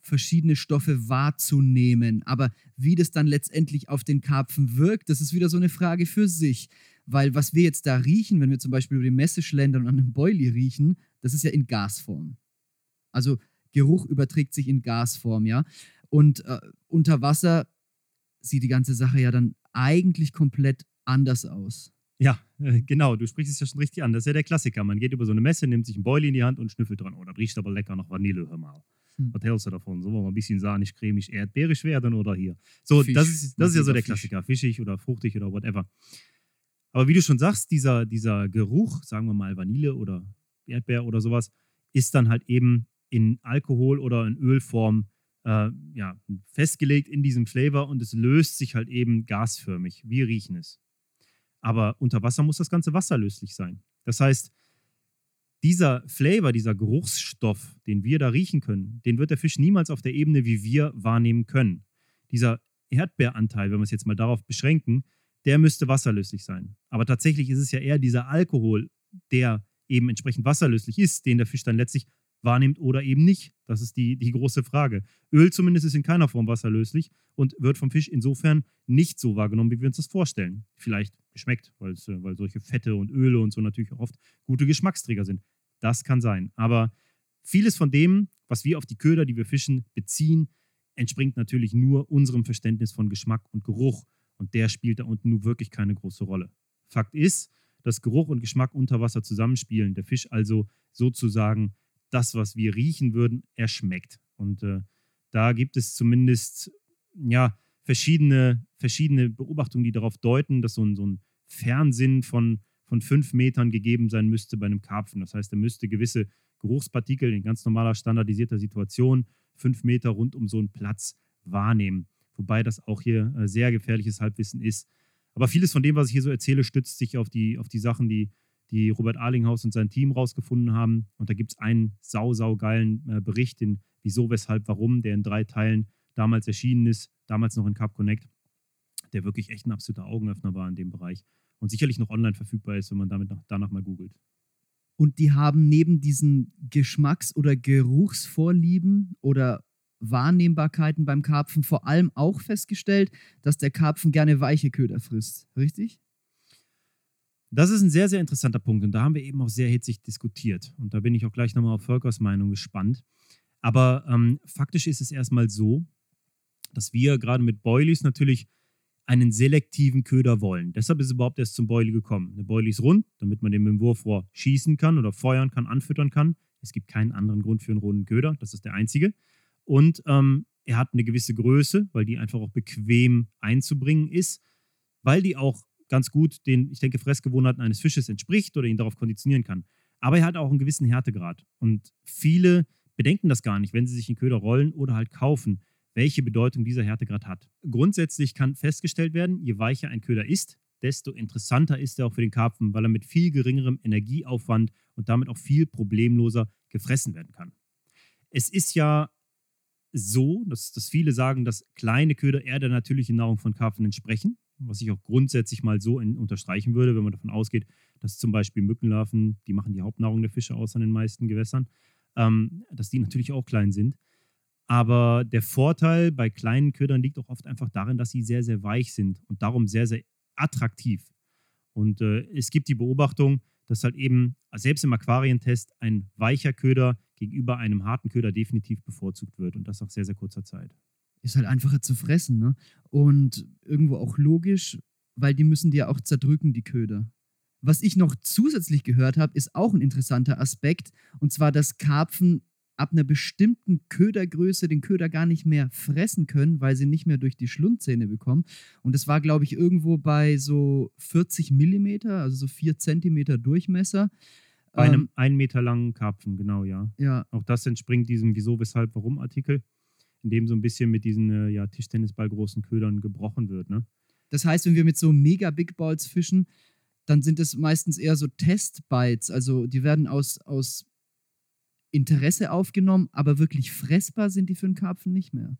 [SPEAKER 2] verschiedene Stoffe wahrzunehmen. Aber wie das dann letztendlich auf den Karpfen wirkt, das ist wieder so eine Frage für sich. Weil was wir jetzt da riechen, wenn wir zum Beispiel über die Messe schlendern und an einem Boilie riechen, das ist ja in Gasform. Also Geruch überträgt sich in Gasform, ja. Und äh, unter Wasser sieht die ganze Sache ja dann eigentlich komplett anders aus.
[SPEAKER 4] Ja, äh, genau, du sprichst es ja schon richtig an. Das ist ja der Klassiker. Man geht über so eine Messe, nimmt sich ein Boilie in die Hand und schnüffelt dran. Oh, das riecht aber lecker nach Vanille, hör mal. Hm. Was hältst du davon? Wir mal ein bisschen sahnig, cremig, erdbeerisch werden oder hier? So, Fisch, das ist, das ist ja so der Klassiker. Fischig oder fruchtig oder whatever. Aber wie du schon sagst, dieser, dieser Geruch, sagen wir mal Vanille oder Erdbeer oder sowas, ist dann halt eben in Alkohol oder in Ölform äh, ja, festgelegt in diesem Flavor und es löst sich halt eben gasförmig. Wir riechen es. Aber unter Wasser muss das Ganze wasserlöslich sein. Das heißt, dieser Flavor, dieser Geruchsstoff, den wir da riechen können, den wird der Fisch niemals auf der Ebene wie wir wahrnehmen können. Dieser Erdbeeranteil, wenn wir es jetzt mal darauf beschränken, der müsste wasserlöslich sein. Aber tatsächlich ist es ja eher dieser Alkohol, der eben entsprechend wasserlöslich ist, den der Fisch dann letztlich wahrnimmt oder eben nicht. Das ist die, die große Frage. Öl zumindest ist in keiner Form wasserlöslich und wird vom Fisch insofern nicht so wahrgenommen, wie wir uns das vorstellen. Vielleicht geschmeckt, weil solche Fette und Öle und so natürlich auch oft gute Geschmacksträger sind. Das kann sein. Aber vieles von dem, was wir auf die Köder, die wir fischen, beziehen, entspringt natürlich nur unserem Verständnis von Geschmack und Geruch. Und der spielt da unten nur wirklich keine große Rolle. Fakt ist, dass Geruch und Geschmack unter Wasser zusammenspielen. Der Fisch also sozusagen das, was wir riechen würden, erschmeckt. Und äh, Da gibt es zumindest ja, verschiedene, verschiedene Beobachtungen, die darauf deuten, dass so ein, so ein Fernsinn von, von fünf Metern gegeben sein müsste bei einem Karpfen. Das heißt, er müsste gewisse Geruchspartikel in ganz normaler, standardisierter Situation fünf Meter rund um so einen Platz wahrnehmen. Wobei das auch hier äh, sehr gefährliches Halbwissen ist. Aber vieles von dem, was ich hier so erzähle, stützt sich auf die, auf die Sachen, die, die Robert Arlinghaus und sein Team rausgefunden haben. Und da gibt es einen sau, sau geilen äh, Bericht, den Wieso, Weshalb, Warum, der in drei Teilen damals erschienen ist, damals noch in Cup Connect, der wirklich echt ein absoluter Augenöffner war in dem Bereich und sicherlich noch online verfügbar ist, wenn man damit nach, danach mal googelt.
[SPEAKER 2] Und die haben neben diesen Geschmacks- oder Geruchsvorlieben oder Wahrnehmbarkeiten beim Karpfen vor allem auch festgestellt, dass der Karpfen gerne weiche Köder frisst. Richtig?
[SPEAKER 4] Das ist ein sehr, sehr interessanter Punkt und da haben wir eben auch sehr hitzig diskutiert. Und da bin ich auch gleich nochmal auf Völkers Meinung gespannt. Aber ähm, faktisch ist es erstmal so, dass wir gerade mit Boilies natürlich einen selektiven Köder wollen. Deshalb ist es überhaupt erst zum Boilie gekommen. Eine Boilie ist rund, damit man den mit dem Wurfrohr schießen kann oder feuern kann, anfüttern kann. Es gibt keinen anderen Grund für einen runden Köder, das ist der einzige. Und ähm, er hat eine gewisse Größe, weil die einfach auch bequem einzubringen ist, weil die auch ganz gut den, ich denke, Fressgewohnheiten eines Fisches entspricht oder ihn darauf konditionieren kann. Aber er hat auch einen gewissen Härtegrad. Und viele bedenken das gar nicht, wenn sie sich einen Köder rollen oder halt kaufen welche Bedeutung dieser Härtegrad hat. Grundsätzlich kann festgestellt werden, je weicher ein Köder ist, desto interessanter ist er auch für den Karpfen, weil er mit viel geringerem Energieaufwand und damit auch viel problemloser gefressen werden kann. Es ist ja so, dass, dass viele sagen, dass kleine Köder eher der natürlichen Nahrung von Karpfen entsprechen, was ich auch grundsätzlich mal so in, unterstreichen würde, wenn man davon ausgeht, dass zum Beispiel Mückenlarven, die machen die Hauptnahrung der Fische aus an den meisten Gewässern, ähm, dass die natürlich auch klein sind. Aber der Vorteil bei kleinen Ködern liegt auch oft einfach darin, dass sie sehr, sehr weich sind und darum sehr, sehr attraktiv. Und äh, es gibt die Beobachtung, dass halt eben selbst im Aquarientest ein weicher Köder gegenüber einem harten Köder definitiv bevorzugt wird und das nach sehr, sehr kurzer Zeit.
[SPEAKER 2] Ist halt einfacher zu fressen, ne? Und irgendwo auch logisch, weil die müssen dir auch zerdrücken, die Köder. Was ich noch zusätzlich gehört habe, ist auch ein interessanter Aspekt, und zwar, dass Karpfen ab einer bestimmten Ködergröße den Köder gar nicht mehr fressen können, weil sie nicht mehr durch die Schlundzähne bekommen. Und das war, glaube ich, irgendwo bei so 40 Millimeter, also so 4 Zentimeter Durchmesser.
[SPEAKER 4] Bei einem ähm, ein Meter langen Karpfen, genau, ja.
[SPEAKER 2] ja.
[SPEAKER 4] Auch das entspringt diesem Wieso, Weshalb, Warum-Artikel, in dem so ein bisschen mit diesen äh, ja, Tischtennisball großen Ködern gebrochen wird. Ne?
[SPEAKER 2] Das heißt, wenn wir mit so mega Big Balls fischen, dann sind es meistens eher so Testbites. Also die werden aus, aus Interesse aufgenommen, aber wirklich fressbar sind die für einen Karpfen nicht mehr.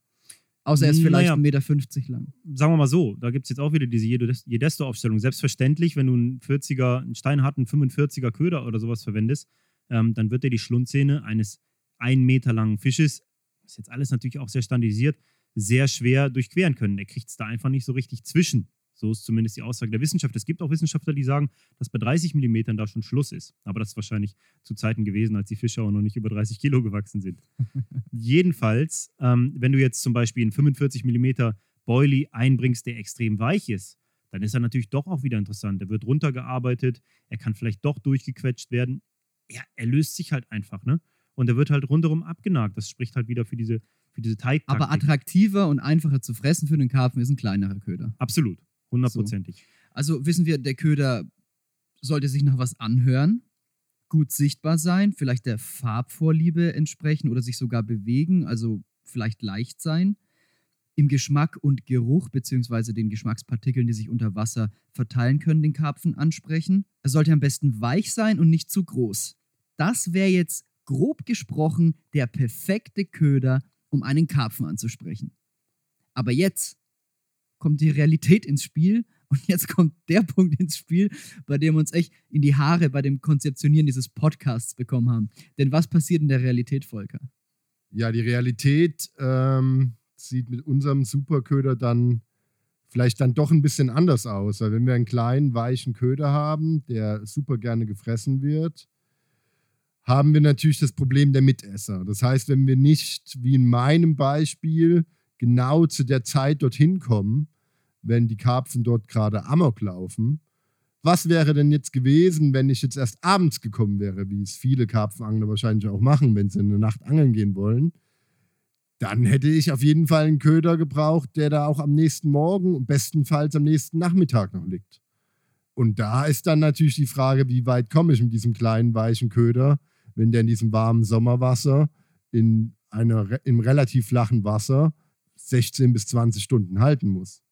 [SPEAKER 2] Außer er ist vielleicht naja, 1,50 Meter lang.
[SPEAKER 4] Sagen wir mal so, da gibt es jetzt auch wieder diese Jedesto-Aufstellung. Selbstverständlich, wenn du einen 40er, einen steinharten 45er Köder oder sowas verwendest, ähm, dann wird er die Schlundzähne eines 1 Meter langen Fisches, das ist jetzt alles natürlich auch sehr standardisiert, sehr schwer durchqueren können. Der kriegt es da einfach nicht so richtig zwischen. So ist zumindest die Aussage der Wissenschaft. Es gibt auch Wissenschaftler, die sagen, dass bei 30 Millimetern da schon Schluss ist. Aber das ist wahrscheinlich zu Zeiten gewesen, als die Fische auch noch nicht über 30 Kilo gewachsen sind. Jedenfalls, ähm, wenn du jetzt zum Beispiel einen 45 Millimeter Boilie einbringst, der extrem weich ist, dann ist er natürlich doch auch wieder interessant. Er wird runtergearbeitet, er kann vielleicht doch durchgequetscht werden. Ja, er löst sich halt einfach, ne? Und er wird halt rundherum abgenagt. Das spricht halt wieder für diese, für diese Teig.
[SPEAKER 2] Aber attraktiver und einfacher zu fressen für den Karpfen ist ein kleinerer Köder.
[SPEAKER 4] Absolut. Hundertprozentig. So.
[SPEAKER 2] Also wissen wir, der Köder sollte sich nach was anhören, gut sichtbar sein, vielleicht der Farbvorliebe entsprechen oder sich sogar bewegen, also vielleicht leicht sein. Im Geschmack und Geruch beziehungsweise den Geschmackspartikeln, die sich unter Wasser verteilen können, den Karpfen ansprechen. Er sollte am besten weich sein und nicht zu groß. Das wäre jetzt grob gesprochen der perfekte Köder, um einen Karpfen anzusprechen. Aber jetzt kommt die Realität ins Spiel. Und jetzt kommt der Punkt ins Spiel, bei dem wir uns echt in die Haare bei dem Konzeptionieren dieses Podcasts bekommen haben. Denn was passiert in der Realität, Volker?
[SPEAKER 3] Ja, die Realität ähm, sieht mit unserem Superköder dann vielleicht dann doch ein bisschen anders aus. Weil wenn wir einen kleinen, weichen Köder haben, der super gerne gefressen wird, haben wir natürlich das Problem der Mitesser. Das heißt, wenn wir nicht, wie in meinem Beispiel, genau zu der Zeit dorthin kommen, wenn die Karpfen dort gerade Amok laufen. Was wäre denn jetzt gewesen, wenn ich jetzt erst abends gekommen wäre, wie es viele Karpfenangler wahrscheinlich auch machen, wenn sie in der Nacht angeln gehen wollen? dann hätte ich auf jeden Fall einen Köder gebraucht, der da auch am nächsten Morgen und bestenfalls am nächsten Nachmittag noch liegt. Und da ist dann natürlich die Frage, wie weit komme ich mit diesem kleinen, weichen Köder, wenn der in diesem warmen Sommerwasser in einer, im relativ flachen Wasser 16 bis 20 Stunden halten muss.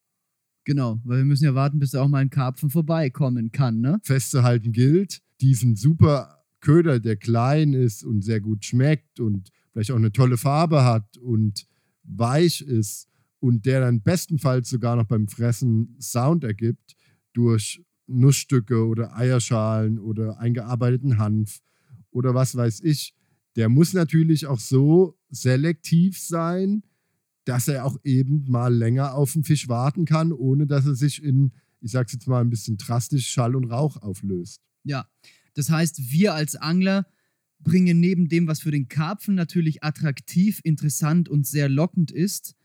[SPEAKER 2] Genau, weil wir müssen ja warten, bis auch mal ein Karpfen vorbeikommen kann, ne?
[SPEAKER 3] Festzuhalten gilt, diesen super Köder, der klein ist und sehr gut schmeckt und vielleicht auch eine tolle Farbe hat und weich ist und der dann bestenfalls sogar noch beim Fressen Sound ergibt durch Nussstücke oder Eierschalen oder eingearbeiteten Hanf oder was weiß ich, der muss natürlich auch so selektiv sein, dass er auch eben mal länger auf den Fisch warten kann, ohne dass er sich in, ich sag's jetzt mal ein bisschen drastisch, Schall und Rauch auflöst.
[SPEAKER 2] Ja, das heißt, wir als Angler bringen neben dem, was für den Karpfen natürlich attraktiv, interessant und sehr lockend ist,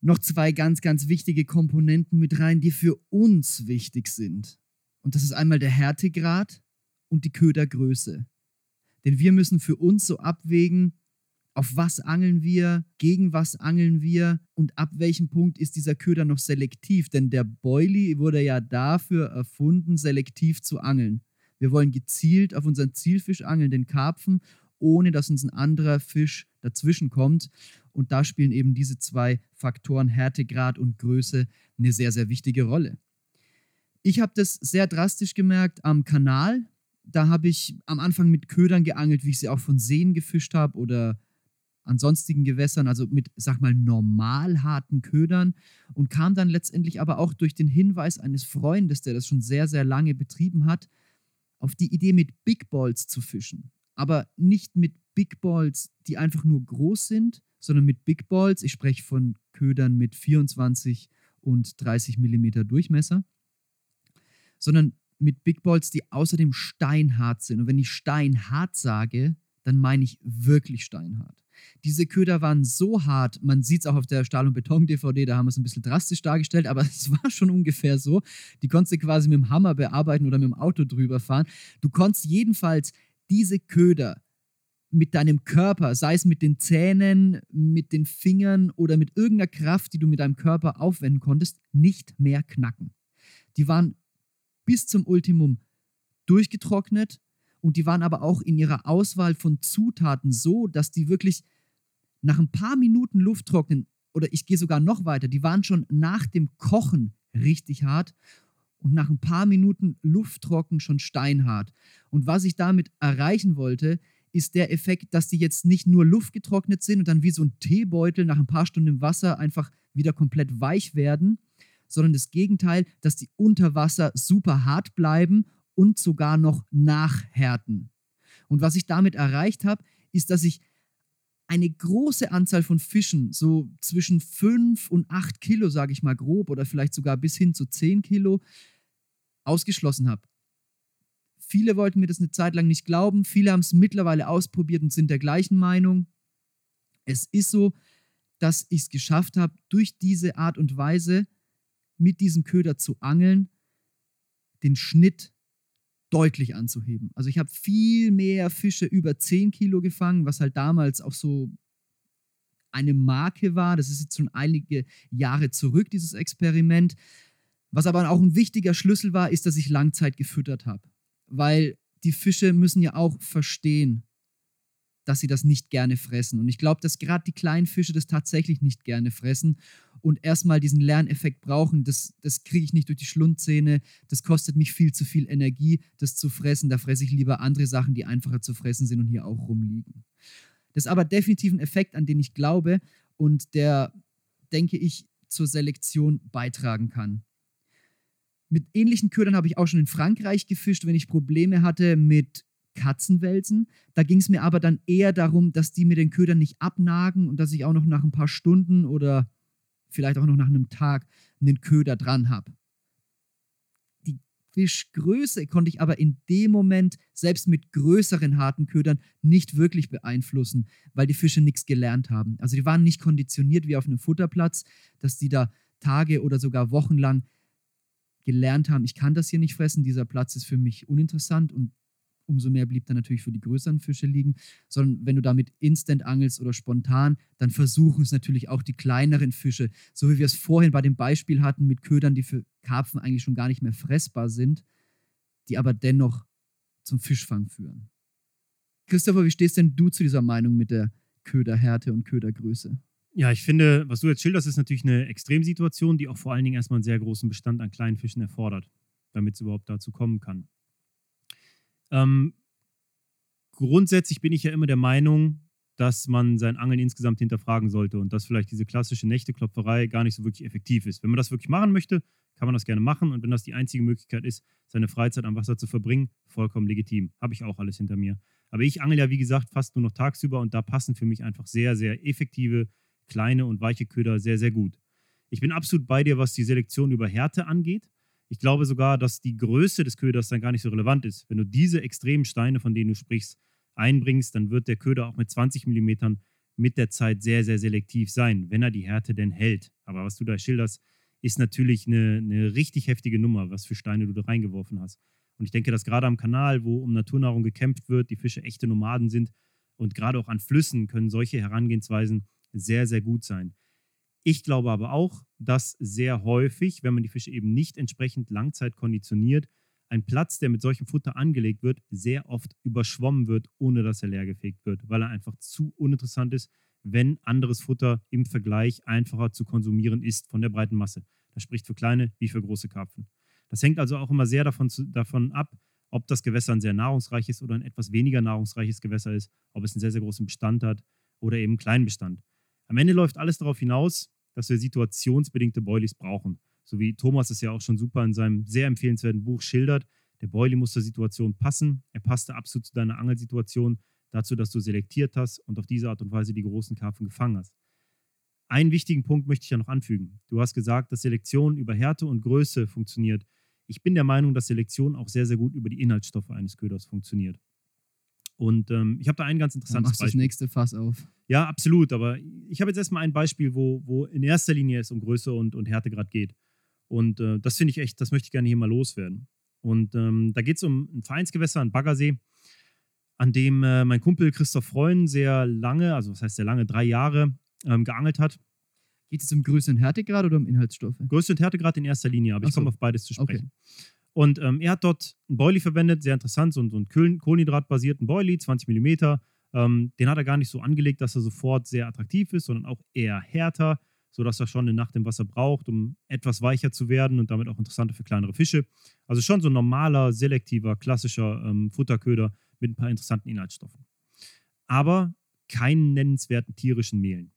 [SPEAKER 2] noch zwei ganz, ganz wichtige Komponenten mit rein, die für uns wichtig sind. Und das ist einmal der Härtegrad und die Ködergröße. Denn wir müssen für uns so abwägen, auf was angeln wir, gegen was angeln wir und ab welchem Punkt ist dieser Köder noch selektiv. Denn der Boilie wurde ja dafür erfunden, selektiv zu angeln. Wir wollen gezielt auf unseren Zielfisch angeln, den Karpfen, ohne dass uns ein anderer Fisch dazwischen kommt. Und da spielen eben diese zwei Faktoren Härtegrad und Größe eine sehr, sehr wichtige Rolle. Ich habe das sehr drastisch gemerkt am Kanal. Da habe ich am Anfang mit Ködern geangelt, wie ich sie auch von Seen gefischt habe oder an sonstigen Gewässern, also mit, sag mal, normal harten Ködern und kam dann letztendlich aber auch durch den Hinweis eines Freundes, der das schon sehr, sehr lange betrieben hat, auf die Idee, mit Big Balls zu fischen. Aber nicht mit Big Balls, die einfach nur groß sind, sondern mit Big Balls. Ich spreche von Ködern mit 24 und 30 Millimeter Durchmesser, sondern mit Big Balls, die außerdem steinhart sind. Und wenn ich steinhart sage, dann meine ich wirklich steinhart. Diese Köder waren so hart, man sieht es auch auf der Stahl- und Beton-DVD, da haben wir es ein bisschen drastisch dargestellt, aber es war schon ungefähr so. Die konntest du quasi mit dem Hammer bearbeiten oder mit dem Auto drüber fahren. Du konntest jedenfalls diese Köder mit deinem Körper, sei es mit den Zähnen, mit den Fingern oder mit irgendeiner Kraft, die du mit deinem Körper aufwenden konntest, nicht mehr knacken. Die waren bis zum Ultimum durchgetrocknet, und die waren aber auch in ihrer Auswahl von Zutaten so, dass die wirklich nach ein paar Minuten Luft trocknen, oder ich gehe sogar noch weiter, die waren schon nach dem Kochen richtig hart und nach ein paar Minuten Lufttrocken schon steinhart. Und was ich damit erreichen wollte, ist der Effekt, dass die jetzt nicht nur luftgetrocknet sind und dann wie so ein Teebeutel nach ein paar Stunden im Wasser einfach wieder komplett weich werden, sondern das Gegenteil, dass die unter Wasser super hart bleiben und sogar noch nachhärten. Und was ich damit erreicht habe, ist, dass ich eine große Anzahl von Fischen, so zwischen 5 und 8 Kilo, sage ich mal grob, oder vielleicht sogar bis hin zu 10 Kilo, ausgeschlossen habe. Viele wollten mir das eine Zeit lang nicht glauben, viele haben es mittlerweile ausprobiert und sind der gleichen Meinung. Es ist so, dass ich es geschafft habe, durch diese Art und Weise mit diesem Köder zu angeln, den Schnitt deutlich anzuheben. Also ich habe viel mehr Fische über 10 Kilo gefangen, was halt damals auch so eine Marke war. Das ist jetzt schon einige Jahre zurück, dieses Experiment. Was aber auch ein wichtiger Schlüssel war, ist, dass ich Langzeit gefüttert habe. Weil die Fische müssen ja auch verstehen, dass sie das nicht gerne fressen. Und ich glaube, dass gerade die kleinen Fische das tatsächlich nicht gerne fressen und erstmal diesen Lerneffekt brauchen. Das, das kriege ich nicht durch die Schlundzähne. Das kostet mich viel zu viel Energie, das zu fressen. Da fresse ich lieber andere Sachen, die einfacher zu fressen sind und hier auch rumliegen. Das ist aber definitiv ein Effekt, an den ich glaube und der, denke ich, zur Selektion beitragen kann. Mit ähnlichen Ködern habe ich auch schon in Frankreich gefischt, wenn ich Probleme hatte mit Katzenwelsen. Da ging es mir aber dann eher darum, dass die mir den Köder nicht abnagen und dass ich auch noch nach ein paar Stunden oder vielleicht auch noch nach einem Tag einen Köder dran habe. Die Fischgröße konnte ich aber in dem Moment selbst mit größeren harten Ködern nicht wirklich beeinflussen, weil die Fische nichts gelernt haben. Also die waren nicht konditioniert wie auf einem Futterplatz, dass die da Tage oder sogar Wochen lang gelernt haben, ich kann das hier nicht fressen, dieser Platz ist für mich uninteressant und umso mehr blieb dann natürlich für die größeren Fische liegen, sondern wenn du damit instant angelst oder spontan, dann versuchen es natürlich auch die kleineren Fische, so wie wir es vorhin bei dem Beispiel hatten mit Ködern, die für Karpfen eigentlich schon gar nicht mehr fressbar sind, die aber dennoch zum Fischfang führen. Christopher, wie stehst denn du zu dieser Meinung mit der Köderhärte und Ködergröße?
[SPEAKER 4] Ja, ich finde, was du jetzt schilderst, ist natürlich eine Extremsituation, die auch vor allen Dingen erstmal einen sehr großen Bestand an kleinen Fischen erfordert, damit es überhaupt dazu kommen kann. Ähm, grundsätzlich bin ich ja immer der Meinung, dass man sein Angeln insgesamt hinterfragen sollte und dass vielleicht diese klassische Nächteklopferei gar nicht so wirklich effektiv ist. Wenn man das wirklich machen möchte, kann man das gerne machen und wenn das die einzige Möglichkeit ist, seine Freizeit am Wasser zu verbringen, vollkommen legitim. Habe ich auch alles hinter mir. Aber ich angel ja, wie gesagt, fast nur noch tagsüber und da passen für mich einfach sehr, sehr effektive, kleine und weiche Köder sehr, sehr gut. Ich bin absolut bei dir, was die Selektion über Härte angeht. Ich glaube sogar, dass die Größe des Köders dann gar nicht so relevant ist. Wenn du diese extremen Steine, von denen du sprichst, einbringst, dann wird der Köder auch mit 20 mm mit der Zeit sehr, sehr selektiv sein, wenn er die Härte denn hält. Aber was du da schilderst, ist natürlich eine, eine richtig heftige Nummer, was für Steine du da reingeworfen hast. Und ich denke, dass gerade am Kanal, wo um Naturnahrung gekämpft wird, die Fische echte Nomaden sind und gerade auch an Flüssen können solche Herangehensweisen sehr, sehr gut sein. Ich glaube aber auch, dass sehr häufig, wenn man die Fische eben nicht entsprechend Langzeit konditioniert, ein Platz, der mit solchem Futter angelegt wird, sehr oft überschwommen wird, ohne dass er leergefegt wird, weil er einfach zu uninteressant ist, wenn anderes Futter im Vergleich einfacher zu konsumieren ist von der breiten Masse. Das spricht für kleine wie für große Karpfen. Das hängt also auch immer sehr davon, zu, davon ab, ob das Gewässer ein sehr nahrungsreiches oder ein etwas weniger nahrungsreiches Gewässer ist, ob es einen sehr, sehr großen Bestand hat oder eben einen kleinen Bestand. Am Ende läuft alles darauf hinaus, dass wir situationsbedingte Boilies brauchen. So wie Thomas es ja auch schon super in seinem sehr empfehlenswerten Buch schildert. Der Boilie muss zur Situation passen. Er passte absolut zu deiner Angelsituation, dazu, dass du selektiert hast und auf diese Art und Weise die großen Karpfen gefangen hast. Einen wichtigen Punkt möchte ich ja noch anfügen. Du hast gesagt, dass Selektion über Härte und Größe funktioniert. Ich bin der Meinung, dass Selektion auch sehr, sehr gut über die Inhaltsstoffe eines Köders funktioniert. Und ähm, ich habe da ein ganz interessantes
[SPEAKER 2] Beispiel. das nächste Fass auf.
[SPEAKER 4] Ja, absolut. Aber ich habe jetzt erstmal ein Beispiel, wo, wo in erster Linie es um Größe und, und Härtegrad geht. Und äh, das finde ich echt, das möchte ich gerne hier mal loswerden. Und ähm, da geht es um ein Vereinsgewässer, ein Baggersee, an dem äh, mein Kumpel Christoph Freund sehr lange, also was heißt sehr lange, drei Jahre ähm, geangelt hat.
[SPEAKER 2] Geht es um Größe und Härtegrad oder um Inhaltsstoffe?
[SPEAKER 4] Größe und Härtegrad in erster Linie, aber so. ich komme auf beides zu sprechen. Okay. Und ähm, er hat dort einen Boilie verwendet, sehr interessant, so, so einen Kohlenhydratbasierten Boilie, 20 mm. Ähm, den hat er gar nicht so angelegt, dass er sofort sehr attraktiv ist, sondern auch eher härter, sodass er schon eine Nacht im Wasser braucht, um etwas weicher zu werden und damit auch interessanter für kleinere Fische. Also schon so ein normaler, selektiver, klassischer ähm, Futterköder mit ein paar interessanten Inhaltsstoffen. Aber keinen nennenswerten tierischen Mehlen.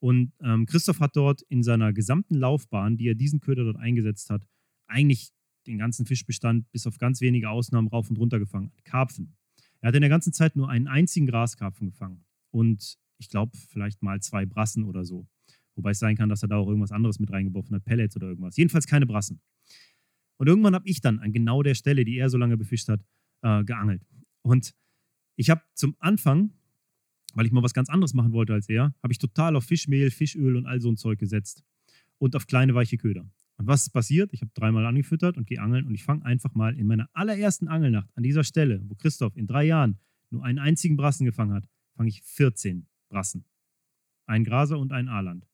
[SPEAKER 4] Und ähm, Christoph hat dort in seiner gesamten Laufbahn, die er diesen Köder dort eingesetzt hat, eigentlich den ganzen Fischbestand bis auf ganz wenige Ausnahmen rauf und runter gefangen. Karpfen. Er hat in der ganzen Zeit nur einen einzigen Graskarpfen gefangen. Und ich glaube, vielleicht mal zwei Brassen oder so. Wobei es sein kann, dass er da auch irgendwas anderes mit reingeworfen hat, Pellets oder irgendwas. Jedenfalls keine Brassen. Und irgendwann habe ich dann an genau der Stelle, die er so lange befischt hat, äh, geangelt. Und ich habe zum Anfang weil ich mal was ganz anderes machen wollte als er, habe ich total auf Fischmehl, Fischöl und all so ein Zeug gesetzt. Und auf kleine, weiche Köder. Und was ist passiert? Ich habe dreimal angefüttert und gehe angeln und ich fange einfach mal in meiner allerersten Angelnacht an dieser Stelle, wo Christoph in drei Jahren nur einen einzigen Brassen gefangen hat, fange ich 14 Brassen. Ein Graser und ein Aaland.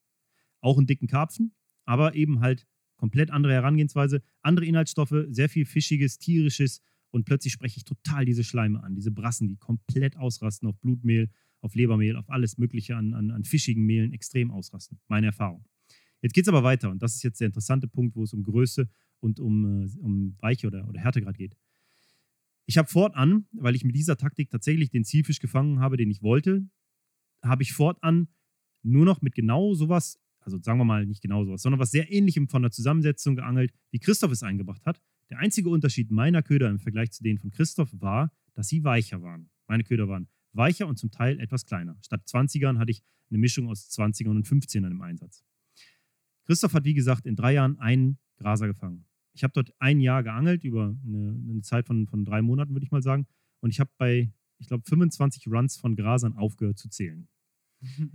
[SPEAKER 4] Auch einen dicken Karpfen, aber eben halt komplett andere Herangehensweise, andere Inhaltsstoffe, sehr viel Fischiges, Tierisches und plötzlich spreche ich total diese Schleime an, diese Brassen, die komplett ausrasten auf Blutmehl, auf Lebermehl, auf alles Mögliche an, an, an fischigen Mehlen extrem ausrasten. Meine Erfahrung. Jetzt geht es aber weiter und das ist jetzt der interessante Punkt, wo es um Größe und um, äh, um Weiche oder, oder Härtegrad geht. Ich habe fortan, weil ich mit dieser Taktik tatsächlich den Zielfisch gefangen habe, den ich wollte, habe ich fortan nur noch mit genau sowas, also sagen wir mal nicht genau sowas, sondern was sehr ähnlichem von der Zusammensetzung geangelt, wie Christoph es eingebracht hat. Der einzige Unterschied meiner Köder im Vergleich zu denen von Christoph war, dass sie weicher waren. Meine Köder waren weicher und zum Teil etwas kleiner. Statt 20ern hatte ich eine Mischung aus 20ern und 15ern im Einsatz. Christoph hat, wie gesagt, in drei Jahren einen Graser gefangen. Ich habe dort ein Jahr geangelt, über eine, eine Zeit von, von drei Monaten, würde ich mal sagen. Und ich habe bei, ich glaube, 25 Runs von Grasern aufgehört zu zählen.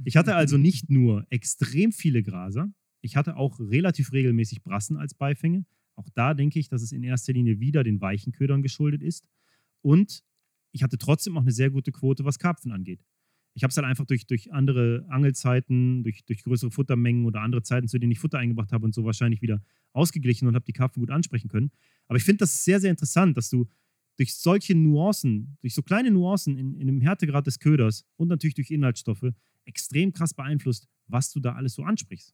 [SPEAKER 4] Ich hatte also nicht nur extrem viele Graser, ich hatte auch relativ regelmäßig Brassen als Beifänge. Auch da denke ich, dass es in erster Linie wieder den weichen Ködern geschuldet ist. Und ich hatte trotzdem auch eine sehr gute Quote, was Karpfen angeht. Ich habe es halt einfach durch, durch andere Angelzeiten, durch, durch größere Futtermengen oder andere Zeiten, zu denen ich Futter eingebracht habe und so wahrscheinlich wieder ausgeglichen und habe die Karpfen gut ansprechen können. Aber ich finde das sehr, sehr interessant, dass du durch solche Nuancen, durch so kleine Nuancen in, in dem Härtegrad des Köders und natürlich durch Inhaltsstoffe extrem krass beeinflusst, was du da alles so ansprichst.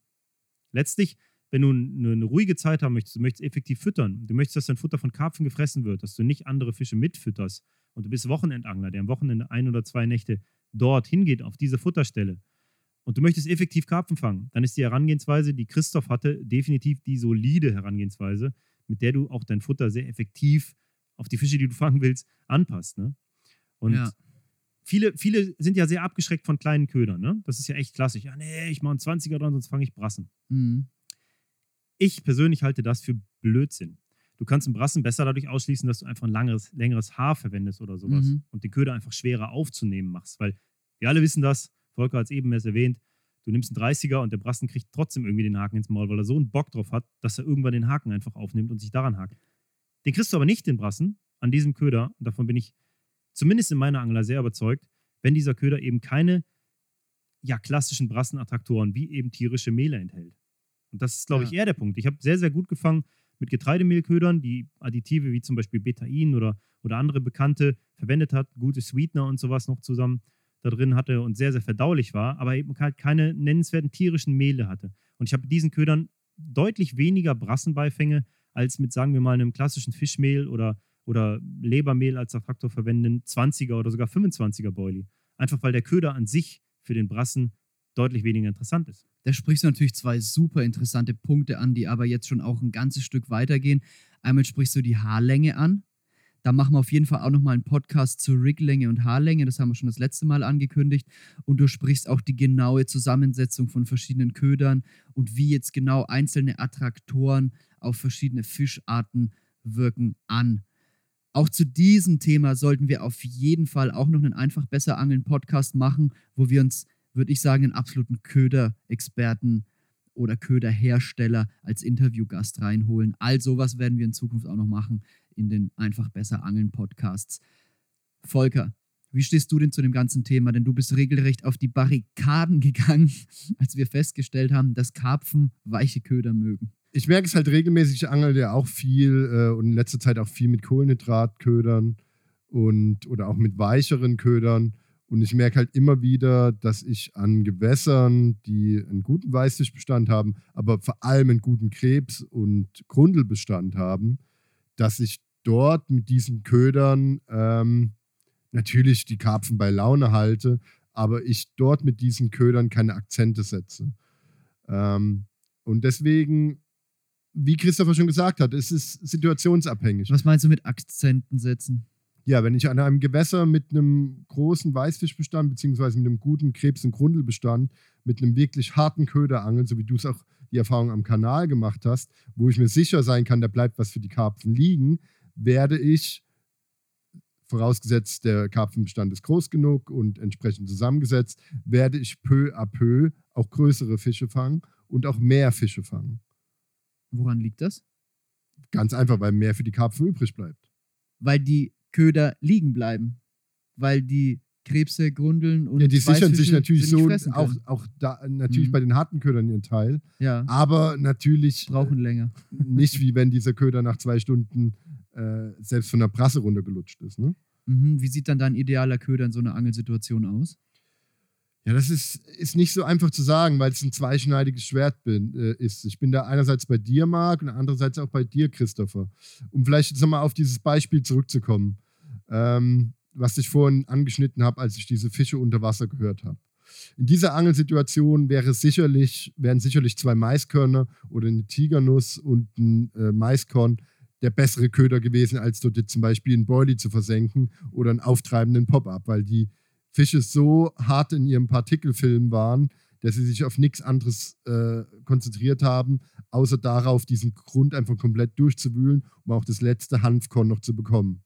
[SPEAKER 4] Letztlich, wenn du eine, eine ruhige Zeit haben möchtest, du möchtest effektiv füttern, du möchtest, dass dein Futter von Karpfen gefressen wird, dass du nicht andere Fische mitfütterst und du bist Wochenendangler, der am Wochenende ein oder zwei Nächte dort hingeht, auf diese Futterstelle, und du möchtest effektiv Karpfen fangen, dann ist die Herangehensweise, die Christoph hatte, definitiv die solide Herangehensweise, mit der du auch dein Futter sehr effektiv auf die Fische, die du fangen willst, anpasst. Ne? Und
[SPEAKER 2] Ja.
[SPEAKER 4] viele, viele sind ja sehr abgeschreckt von kleinen Ködern. Ne? Das ist ja echt klassisch. Ja, nee, ich mache einen 20er dran, sonst fange ich Brassen.
[SPEAKER 2] Mhm.
[SPEAKER 4] Ich persönlich halte das für Blödsinn. Du kannst einen Brassen besser dadurch ausschließen, dass du einfach ein langeres, längeres Haar verwendest oder sowas
[SPEAKER 2] Mhm.
[SPEAKER 4] und den Köder einfach schwerer aufzunehmen machst. Weil wir alle wissen das, Volker hat es eben erst erwähnt, du nimmst einen 30er und der Brassen kriegt trotzdem irgendwie den Haken ins Maul, weil er so einen Bock drauf hat, dass er irgendwann den Haken einfach aufnimmt und sich daran hakt. Den kriegst du aber nicht, den Brassen, an diesem Köder. Und davon bin ich zumindest in meiner Angler sehr überzeugt, wenn dieser Köder eben keine ja, klassischen Brassenattraktoren wie eben tierische Mehle enthält. Und das ist, glaube
[SPEAKER 2] Ja.
[SPEAKER 4] ich, eher der Punkt. Ich habe sehr, sehr gut gefangen mit Getreidemehlködern, die Additive wie zum Beispiel Betain oder, oder andere Bekannte verwendet hat, gute Sweetener und sowas noch zusammen da drin hatte und sehr, sehr verdaulich war, aber eben halt keine nennenswerten tierischen Mehle hatte. Und ich habe mit diesen Ködern deutlich weniger Brassenbeifänge als mit, sagen wir mal, einem klassischen Fischmehl oder, oder Lebermehl als Attraktor verwendenden 20er oder sogar 25er Boilie. Einfach weil der Köder an sich für den Brassen deutlich weniger interessant ist.
[SPEAKER 2] Da sprichst du natürlich zwei super interessante Punkte an, die aber jetzt schon auch ein ganzes Stück weitergehen. Einmal sprichst du die Haarlänge an. Da machen wir auf jeden Fall auch nochmal einen Podcast zur Riglänge und Haarlänge. Das haben wir schon das letzte Mal angekündigt. Und du sprichst auch die genaue Zusammensetzung von verschiedenen Ködern und wie jetzt genau einzelne Attraktoren auf verschiedene Fischarten wirken an. Auch zu diesem Thema sollten wir auf jeden Fall auch noch einen einfach besser angeln Podcast machen, wo wir uns, würde ich sagen, einen absoluten Köder-Experten oder Köderhersteller als Interviewgast reinholen. All sowas werden wir in Zukunft auch noch machen in den einfach besser angeln Podcasts. Volker, wie stehst du denn zu dem ganzen Thema? Denn du bist regelrecht auf die Barrikaden gegangen, als wir festgestellt haben, dass Karpfen weiche Köder mögen.
[SPEAKER 3] Ich merke es halt regelmäßig, ich angel ja auch viel äh, und in letzter Zeit auch viel mit Kohlenhydratködern und oder auch mit weicheren Ködern. Und ich merke halt immer wieder, dass ich an Gewässern, die einen guten Weißfischbestand haben, aber vor allem einen guten Krebs- und Grundelbestand haben, dass ich dort mit diesen Ködern ähm, natürlich die Karpfen bei Laune halte, aber ich dort mit diesen Ködern keine Akzente setze. Ähm, und deswegen, wie Christopher schon gesagt hat, es ist situationsabhängig.
[SPEAKER 2] Was meinst du mit Akzenten setzen?
[SPEAKER 3] Ja, wenn ich an einem Gewässer mit einem großen Weißfischbestand beziehungsweise mit einem guten Krebs- und Grundelbestand mit einem wirklich harten Köder angel, so wie du es auch die Erfahrung am Kanal gemacht hast, wo ich mir sicher sein kann, da bleibt was für die Karpfen liegen, werde ich, vorausgesetzt der Karpfenbestand ist groß genug und entsprechend zusammengesetzt, werde ich peu à peu auch größere Fische fangen und auch mehr Fische fangen.
[SPEAKER 2] Woran liegt das?
[SPEAKER 3] Ganz einfach, weil mehr für die Karpfen übrig bleibt.
[SPEAKER 2] Weil die Köder liegen bleiben. Weil die Krebse, Grundeln und
[SPEAKER 3] Ja, die sichern sich natürlich so auch, auch da natürlich
[SPEAKER 2] Mhm.
[SPEAKER 3] bei den harten Ködern ihren Teil.
[SPEAKER 2] Ja,
[SPEAKER 3] Aber natürlich
[SPEAKER 2] brauchen länger.
[SPEAKER 3] äh, nicht wie wenn dieser Köder nach zwei Stunden äh, selbst von der Brasse runtergelutscht ist. Ne?
[SPEAKER 2] Mhm. Wie sieht dann dein idealer Köder in so einer Angelsituation aus?
[SPEAKER 3] Ja, das ist, ist nicht so einfach zu sagen, weil es ein zweischneidiges Schwert bin, äh, ist. Ich bin da einerseits bei dir, Marc, und andererseits auch bei dir, Christopher. Um vielleicht jetzt nochmal auf dieses Beispiel zurückzukommen, ähm, was ich vorhin angeschnitten habe, als ich diese Fische unter Wasser gehört habe. In dieser Angelsituation wäre sicherlich, wären sicherlich zwei Maiskörner oder eine Tigernuss und ein äh, Maiskorn der bessere Köder gewesen, als dort jetzt zum Beispiel einen Boilie zu versenken oder einen auftreibenden Pop-up, weil die Fische so hart in ihrem Partikelfilm waren, dass sie sich auf nichts anderes äh, konzentriert haben, außer darauf, diesen Grund einfach komplett durchzuwühlen, um auch das letzte Hanfkorn noch zu bekommen.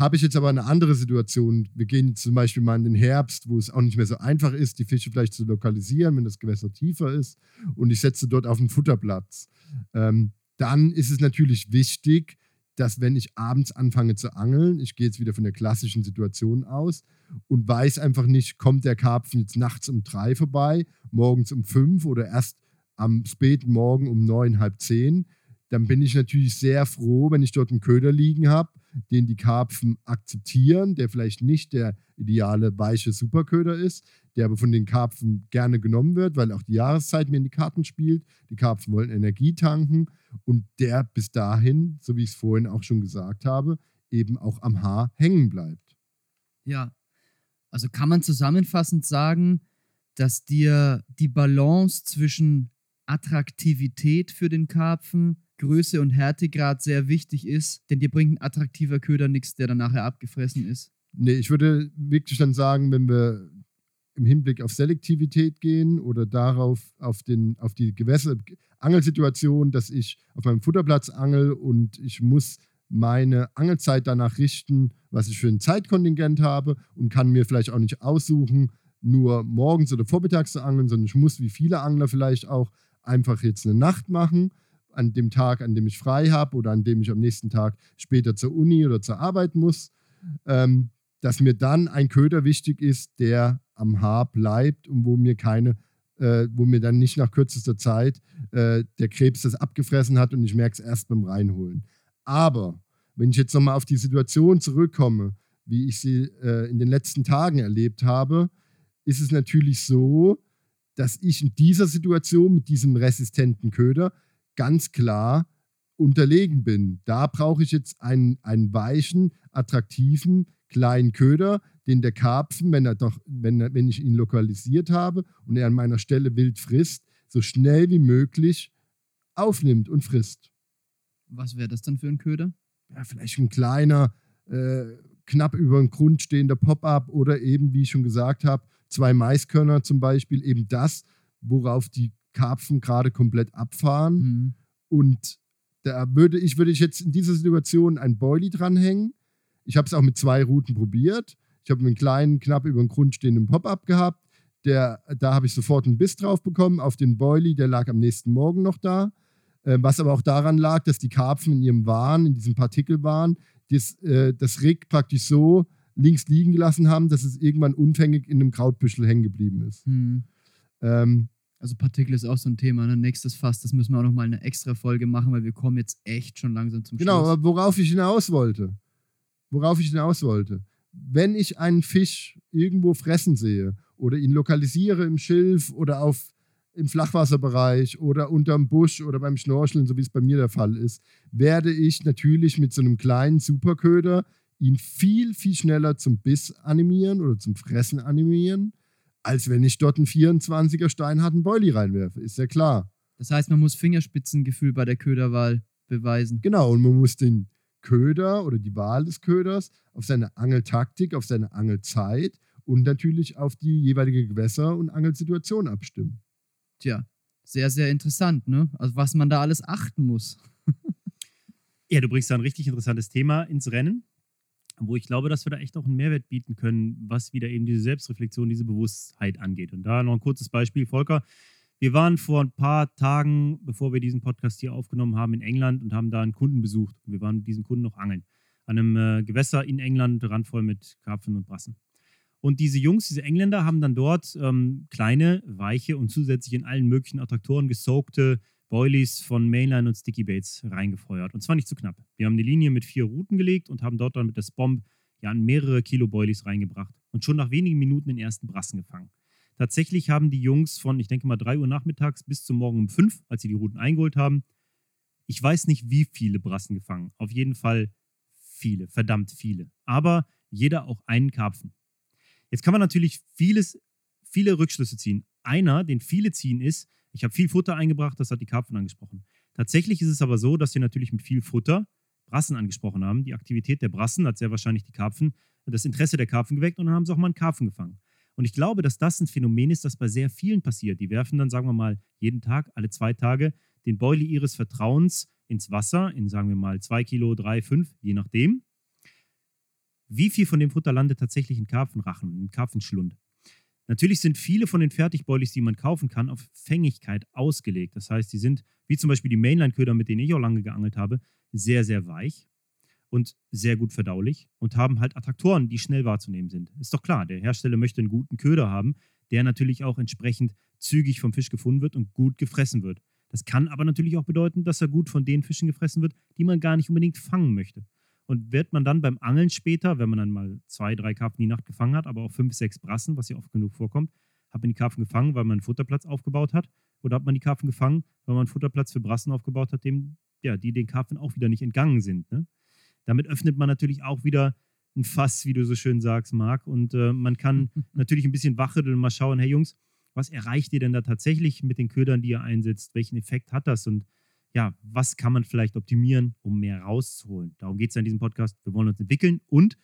[SPEAKER 3] Habe ich jetzt aber eine andere Situation, wir gehen zum Beispiel mal in den Herbst, wo es auch nicht mehr so einfach ist, die Fische vielleicht zu lokalisieren, wenn das Gewässer tiefer ist, und ich setze dort auf einen Futterplatz. Ähm, dann ist es natürlich wichtig, dass wenn ich abends anfange zu angeln, ich gehe jetzt wieder von der klassischen Situation aus und weiß einfach nicht, kommt der Karpfen jetzt nachts um drei vorbei, morgens um fünf oder erst am späten Morgen um neun, halb zehn, dann bin ich natürlich sehr froh, wenn ich dort einen Köder liegen habe, den die Karpfen akzeptieren, der vielleicht nicht der ideale weiche Superköder ist, der aber von den Karpfen gerne genommen wird, weil auch die Jahreszeit mir in die Karten spielt. Die Karpfen wollen Energie tanken und der bis dahin, so wie ich es vorhin auch schon gesagt habe, eben auch am Haar hängen bleibt.
[SPEAKER 2] Ja, also kann man zusammenfassend sagen, dass dir die Balance zwischen Attraktivität für den Karpfen, Größe und Härtegrad sehr wichtig ist, denn dir bringt ein attraktiver Köder nichts, der dann nachher abgefressen ist.
[SPEAKER 3] Nee, ich würde wirklich dann sagen, wenn wir im Hinblick auf Selektivität gehen oder darauf, auf, den, auf die Gewässer, Angelsituation, dass ich auf meinem Futterplatz angel und ich muss meine Angelzeit danach richten, was ich für ein Zeitkontingent habe und kann mir vielleicht auch nicht aussuchen, nur morgens oder vormittags zu angeln, sondern ich muss wie viele Angler vielleicht auch einfach jetzt eine Nacht machen, an dem Tag, an dem ich frei habe oder an dem ich am nächsten Tag später zur Uni oder zur Arbeit muss. Ähm, dass mir dann ein Köder wichtig ist, der am Haar bleibt und wo mir keine, äh, wo mir dann nicht nach kürzester Zeit äh, der Krebs das abgefressen hat und ich merke es erst beim Reinholen. Aber wenn ich jetzt nochmal auf die Situation zurückkomme, wie ich sie äh, in den letzten Tagen erlebt habe, ist es natürlich so, dass ich in dieser Situation mit diesem resistenten Köder ganz klar unterlegen bin. Da brauche ich jetzt einen, einen weichen, attraktiven, kleinen Köder, den der Karpfen, wenn, er doch, wenn, er, wenn ich ihn lokalisiert habe und er an meiner Stelle wild frisst, so schnell wie möglich aufnimmt und frisst.
[SPEAKER 2] Was wäre das dann für ein Köder?
[SPEAKER 3] Ja, vielleicht ein kleiner, äh, knapp über dem Grund stehender Pop-up oder eben, wie ich schon gesagt habe, zwei Maiskörner zum Beispiel, eben das, worauf die Karpfen gerade komplett abfahren. Mhm. Und da würde ich, würde ich jetzt in dieser Situation ein Boilie dranhängen ich habe es auch mit zwei Routen probiert. Ich habe einen kleinen, knapp über den Grund stehenden Pop-up gehabt. Der, da habe ich sofort einen Biss drauf bekommen auf den Boilie, der lag am nächsten Morgen noch da. Äh, was aber auch daran lag, dass die Karpfen in ihrem Wahn, in diesem Partikelwahn, das, äh, das Rig praktisch so links liegen gelassen haben, dass es irgendwann unfängig in einem Krautbüschel hängen geblieben ist. Hm.
[SPEAKER 2] Ähm, also Partikel ist auch so ein Thema. Ne? Nächstes Fass, das müssen wir auch nochmal eine extra Folge machen, weil wir kommen jetzt echt schon langsam zum
[SPEAKER 3] genau, Schluss. Genau, aber worauf ich hinaus wollte worauf ich hinaus wollte. Wenn ich einen Fisch irgendwo fressen sehe oder ihn lokalisiere im Schilf oder auf, im Flachwasserbereich oder unterm Busch oder beim Schnorcheln, so wie es bei mir der Fall ist, werde ich natürlich mit so einem kleinen Superköder ihn viel, viel schneller zum Biss animieren oder zum Fressen animieren, als wenn ich dort einen 24er steinharten Boilie reinwerfe. Ist ja klar.
[SPEAKER 2] Das heißt, man muss Fingerspitzengefühl bei der Köderwahl beweisen.
[SPEAKER 3] Genau, und man muss den, Köder oder die Wahl des Köders, auf seine Angeltaktik, auf seine Angelzeit und natürlich auf die jeweilige Gewässer- und Angelsituation abstimmen.
[SPEAKER 2] Tja, sehr, sehr interessant, ne? Also was man da alles achten muss.
[SPEAKER 4] ja, du bringst da ein richtig interessantes Thema ins Rennen, wo ich glaube, dass wir da echt auch einen Mehrwert bieten können, was wieder eben diese Selbstreflexion, diese Bewusstheit angeht. Und da noch ein kurzes Beispiel, Volker. Wir waren vor ein paar Tagen, bevor wir diesen Podcast hier aufgenommen haben, in England und haben da einen Kunden besucht. Wir waren mit diesem Kunden noch angeln. An einem äh, Gewässer in England, randvoll mit Karpfen und Brassen. Und diese Jungs, diese Engländer, haben dann dort ähm, kleine, weiche und zusätzlich in allen möglichen Attraktoren gesoakte Boilies von Mainline und Sticky Baits reingefeuert. Und zwar nicht zu knapp. Wir haben eine Linie mit vier Routen gelegt und haben dort dann mit der Spomb ja mehrere Kilo Boilies reingebracht und schon nach wenigen Minuten den ersten Brassen gefangen. Tatsächlich haben die Jungs von, ich denke mal, 3 Uhr nachmittags bis zum Morgen um 5, als sie die Routen eingeholt haben, ich weiß nicht, wie viele Brassen gefangen. Auf jeden Fall viele, verdammt viele. Aber jeder auch einen Karpfen. Jetzt kann man natürlich vieles, viele Rückschlüsse ziehen. Einer, den viele ziehen, ist, ich habe viel Futter eingebracht, das hat die Karpfen angesprochen. Tatsächlich ist es aber so, dass sie natürlich mit viel Futter Brassen angesprochen haben. Die Aktivität der Brassen hat sehr wahrscheinlich die Karpfen, das Interesse der Karpfen geweckt und dann haben sie auch mal einen Karpfen gefangen. Und ich glaube, dass das ein Phänomen ist, das bei sehr vielen passiert. Die werfen dann, sagen wir mal, jeden Tag, alle zwei Tage, den Boilie ihres Vertrauens ins Wasser, in, sagen wir mal, zwei Kilo, drei, fünf, je nachdem. Wie viel von dem Futter landet tatsächlich in Karpfenrachen, in Karpfenschlund? Natürlich sind viele von den Fertigboilies, die man kaufen kann, auf Fängigkeit ausgelegt. Das heißt, die sind, wie zum Beispiel die Mainline-Köder, mit denen ich auch lange geangelt habe, sehr, sehr weich. und sehr gut verdaulich und haben halt Attraktoren, die schnell wahrzunehmen sind. Ist doch klar, der Hersteller möchte einen guten Köder haben, der natürlich auch entsprechend zügig vom Fisch gefunden wird und gut gefressen wird. Das kann aber natürlich auch bedeuten, dass er gut von den Fischen gefressen wird, die man gar nicht unbedingt fangen möchte. Und wird man dann beim Angeln später, wenn man dann mal zwei, drei Karpfen die Nacht gefangen hat, aber auch fünf, sechs Brassen, was ja oft genug vorkommt, hat man die Karpfen gefangen, weil man einen Futterplatz aufgebaut hat? Oder hat man die Karpfen gefangen, weil man einen Futterplatz für Brassen aufgebaut hat, dem, ja, die den Karpfen auch wieder nicht entgangen sind? Ne? Damit öffnet man natürlich auch wieder ein Fass, wie du so schön sagst, Marc. Und äh, man kann natürlich ein bisschen wachrütteln und mal schauen, hey Jungs, was erreicht ihr denn da tatsächlich mit den Ködern, die ihr einsetzt? Welchen Effekt hat das? Und ja, was kann man vielleicht optimieren, um mehr rauszuholen? Darum geht es ja in diesem Podcast. Wir wollen uns entwickeln und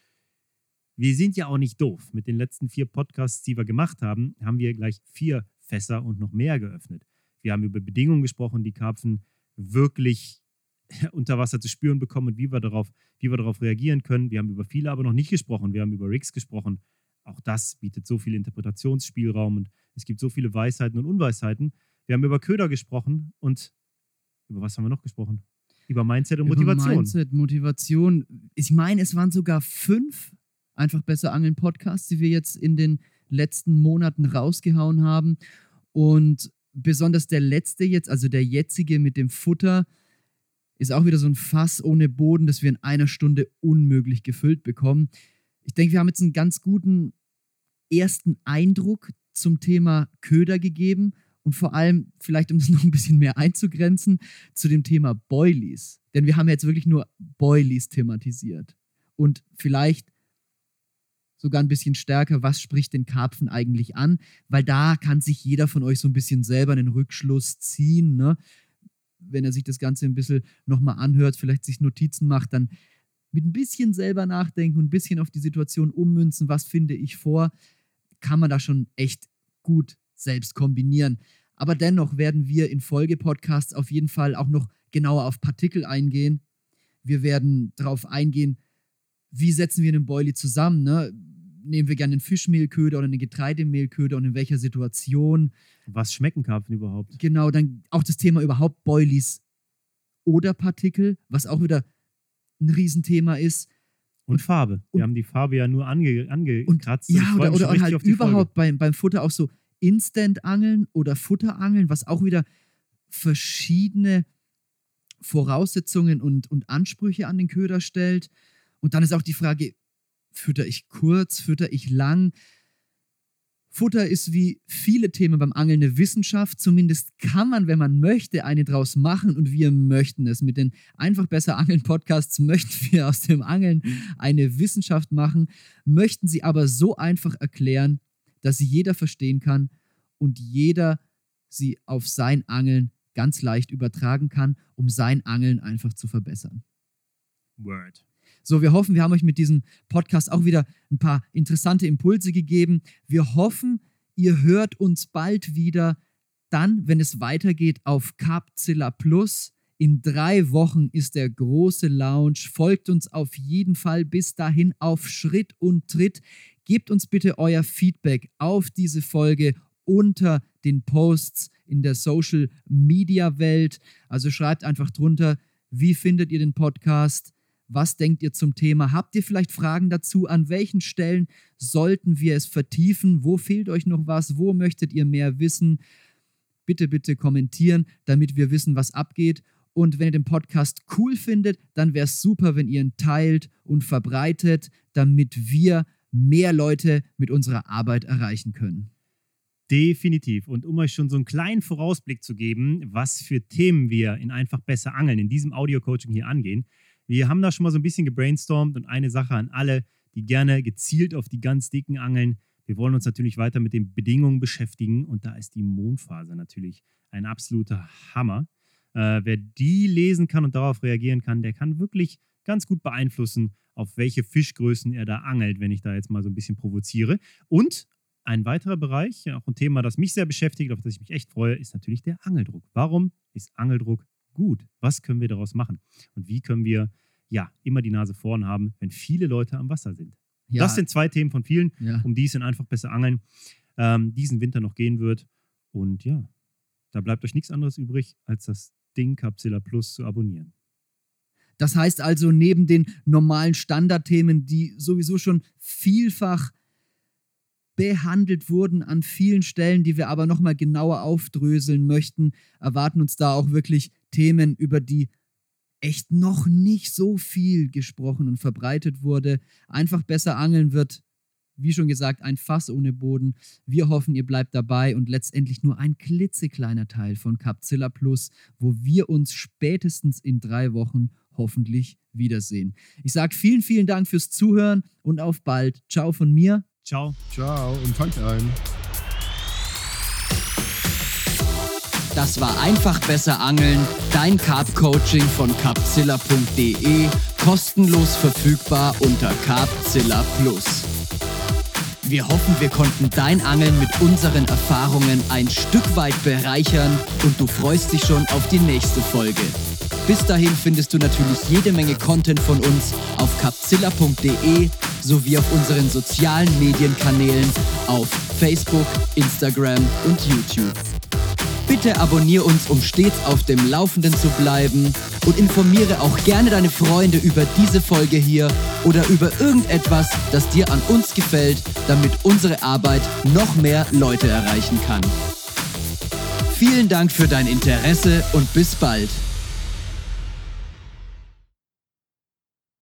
[SPEAKER 4] wir sind ja auch nicht doof. Mit den letzten vier Podcasts, die wir gemacht haben, haben wir gleich vier Fässer und noch mehr geöffnet. Wir haben über Bedingungen gesprochen, die Karpfen wirklich unter Wasser zu spüren bekommen und wie wir darauf, wie wir darauf reagieren können. Wir haben über viele aber noch nicht gesprochen. Wir haben über Rigs gesprochen. Auch das bietet so viel Interpretationsspielraum und es gibt so viele Weisheiten und Unweisheiten. Wir haben über Köder gesprochen und über was haben wir noch gesprochen? Über Mindset und Motivation.
[SPEAKER 2] Über Mindset, Motivation. Ich meine, es waren sogar fünf einfach besser angeln Podcasts, die wir jetzt in den letzten Monaten rausgehauen haben. Und besonders der letzte jetzt, also der jetzige mit dem Futter, ist auch wieder so ein Fass ohne Boden, das wir in einer Stunde unmöglich gefüllt bekommen. Ich denke, wir haben jetzt einen ganz guten ersten Eindruck zum Thema Köder gegeben und vor allem, vielleicht um es noch ein bisschen mehr einzugrenzen, zu dem Thema Boilies. Denn wir haben jetzt wirklich nur Boilies thematisiert. Und vielleicht sogar ein bisschen stärker, was spricht den Karpfen eigentlich an, weil da kann sich jeder von euch so ein bisschen selber einen Rückschluss ziehen. Ne? Wenn er sich das Ganze ein bisschen nochmal anhört, vielleicht sich Notizen macht, dann mit ein bisschen selber nachdenken und ein bisschen auf die Situation ummünzen, was finde ich vor, kann man da schon echt gut selbst kombinieren. Aber dennoch werden wir in Folgepodcasts auf jeden Fall auch noch genauer auf Partikel eingehen. Wir werden darauf eingehen, wie setzen wir einen Boilie zusammen. Ne? Nehmen wir gerne einen Fischmehlköder oder einen Getreidemehlköder und in welcher Situation.
[SPEAKER 4] Was schmecken Karpfen überhaupt?
[SPEAKER 2] Genau, dann auch das Thema überhaupt Boilies oder Partikel, was auch wieder ein Riesenthema ist.
[SPEAKER 4] Und Farbe. Wir haben die Farbe ja nur ange, angekratzt.
[SPEAKER 2] Und, ja, oder, oder halt überhaupt beim, beim Futter auch so Instant-Angeln oder Futterangeln, was auch wieder verschiedene Voraussetzungen und, und Ansprüche an den Köder stellt. Und dann ist auch die Frage, fütter ich kurz, fütter ich lang? Futter ist wie viele Themen beim Angeln eine Wissenschaft. Zumindest kann man, wenn man möchte, eine draus machen und wir möchten es. Mit den Einfach besser Angeln Podcasts möchten wir aus dem Angeln eine Wissenschaft machen, möchten sie aber so einfach erklären, dass sie jeder verstehen kann und jeder sie auf sein Angeln ganz leicht übertragen kann, um sein Angeln einfach zu verbessern.
[SPEAKER 4] Word.
[SPEAKER 2] So, wir hoffen, wir haben euch mit diesem Podcast auch wieder ein paar interessante Impulse gegeben. Wir hoffen, ihr hört uns bald wieder, dann, wenn es weitergeht auf Capzilla Plus. In drei Wochen ist der große Launch. Folgt uns auf jeden Fall bis dahin auf Schritt und Tritt. Gebt uns bitte euer Feedback auf diese Folge unter den Posts in der Social Media Welt. Also schreibt einfach drunter, wie findet ihr den Podcast? Was denkt ihr zum Thema? Habt ihr vielleicht Fragen dazu? An welchen Stellen sollten wir es vertiefen? Wo fehlt euch noch was? Wo möchtet ihr mehr wissen? Bitte, bitte kommentieren, damit wir wissen, was abgeht. Und wenn ihr den Podcast cool findet, dann wäre es super, wenn ihr ihn teilt und verbreitet, damit wir mehr Leute mit unserer Arbeit erreichen können.
[SPEAKER 4] Definitiv. Und um euch schon so einen kleinen Vorausblick zu geben, was für Themen wir in einfach besser angeln in diesem Audio-Coaching hier angehen, wir haben da schon mal so ein bisschen gebrainstormt und eine Sache an alle, die gerne gezielt auf die ganz dicken angeln. Wir wollen uns natürlich weiter mit den Bedingungen beschäftigen und da ist die Mondphase natürlich ein absoluter Hammer. Äh, wer die lesen kann und darauf reagieren kann, der kann wirklich ganz gut beeinflussen, auf welche Fischgrößen er da angelt, wenn ich da jetzt mal so ein bisschen provoziere. Und ein weiterer Bereich, auch ein Thema, das mich sehr beschäftigt, auf das ich mich echt freue, ist natürlich der Angeldruck. Warum ist Angeldruck gut? Was können wir daraus machen? Und wie können wir ja immer die Nase vorn haben, wenn viele Leute am Wasser sind? Ja. Das sind zwei Themen von vielen, ja. um die es in einfach besser angeln ähm, diesen Winter noch gehen wird. Und ja, da bleibt euch nichts anderes übrig, als das Ding Capsilla Plus zu abonnieren.
[SPEAKER 5] Das heißt also, neben den normalen Standardthemen, die sowieso schon vielfach behandelt wurden an vielen Stellen, die wir aber nochmal genauer aufdröseln möchten, erwarten uns da auch wirklich Themen, über die echt noch nicht so viel gesprochen und verbreitet wurde. Einfach besser angeln wird, wie schon gesagt, ein Fass ohne Boden. Wir hoffen, ihr bleibt dabei und letztendlich nur ein klitzekleiner Teil von Capzilla Plus, wo wir uns spätestens in drei Wochen hoffentlich wiedersehen. Ich sage vielen, vielen Dank fürs Zuhören und auf bald. Ciao von mir.
[SPEAKER 4] Ciao.
[SPEAKER 3] Ciao und fangt ein.
[SPEAKER 2] Das war einfach besser angeln, dein Carp Coaching von carpzilla.de, kostenlos verfügbar unter Carpzilla Plus. Wir hoffen, wir konnten dein Angeln mit unseren Erfahrungen ein Stück weit bereichern und du freust dich schon auf die nächste Folge. Bis dahin findest du natürlich jede Menge Content von uns auf capzilla.de sowie auf unseren sozialen Medienkanälen auf Facebook, Instagram und YouTube. Bitte abonniere uns, um stets auf dem Laufenden zu bleiben und informiere auch gerne deine Freunde über diese Folge hier oder über irgendetwas, das dir an uns gefällt, damit unsere Arbeit noch mehr Leute erreichen kann. Vielen Dank für dein Interesse und bis bald.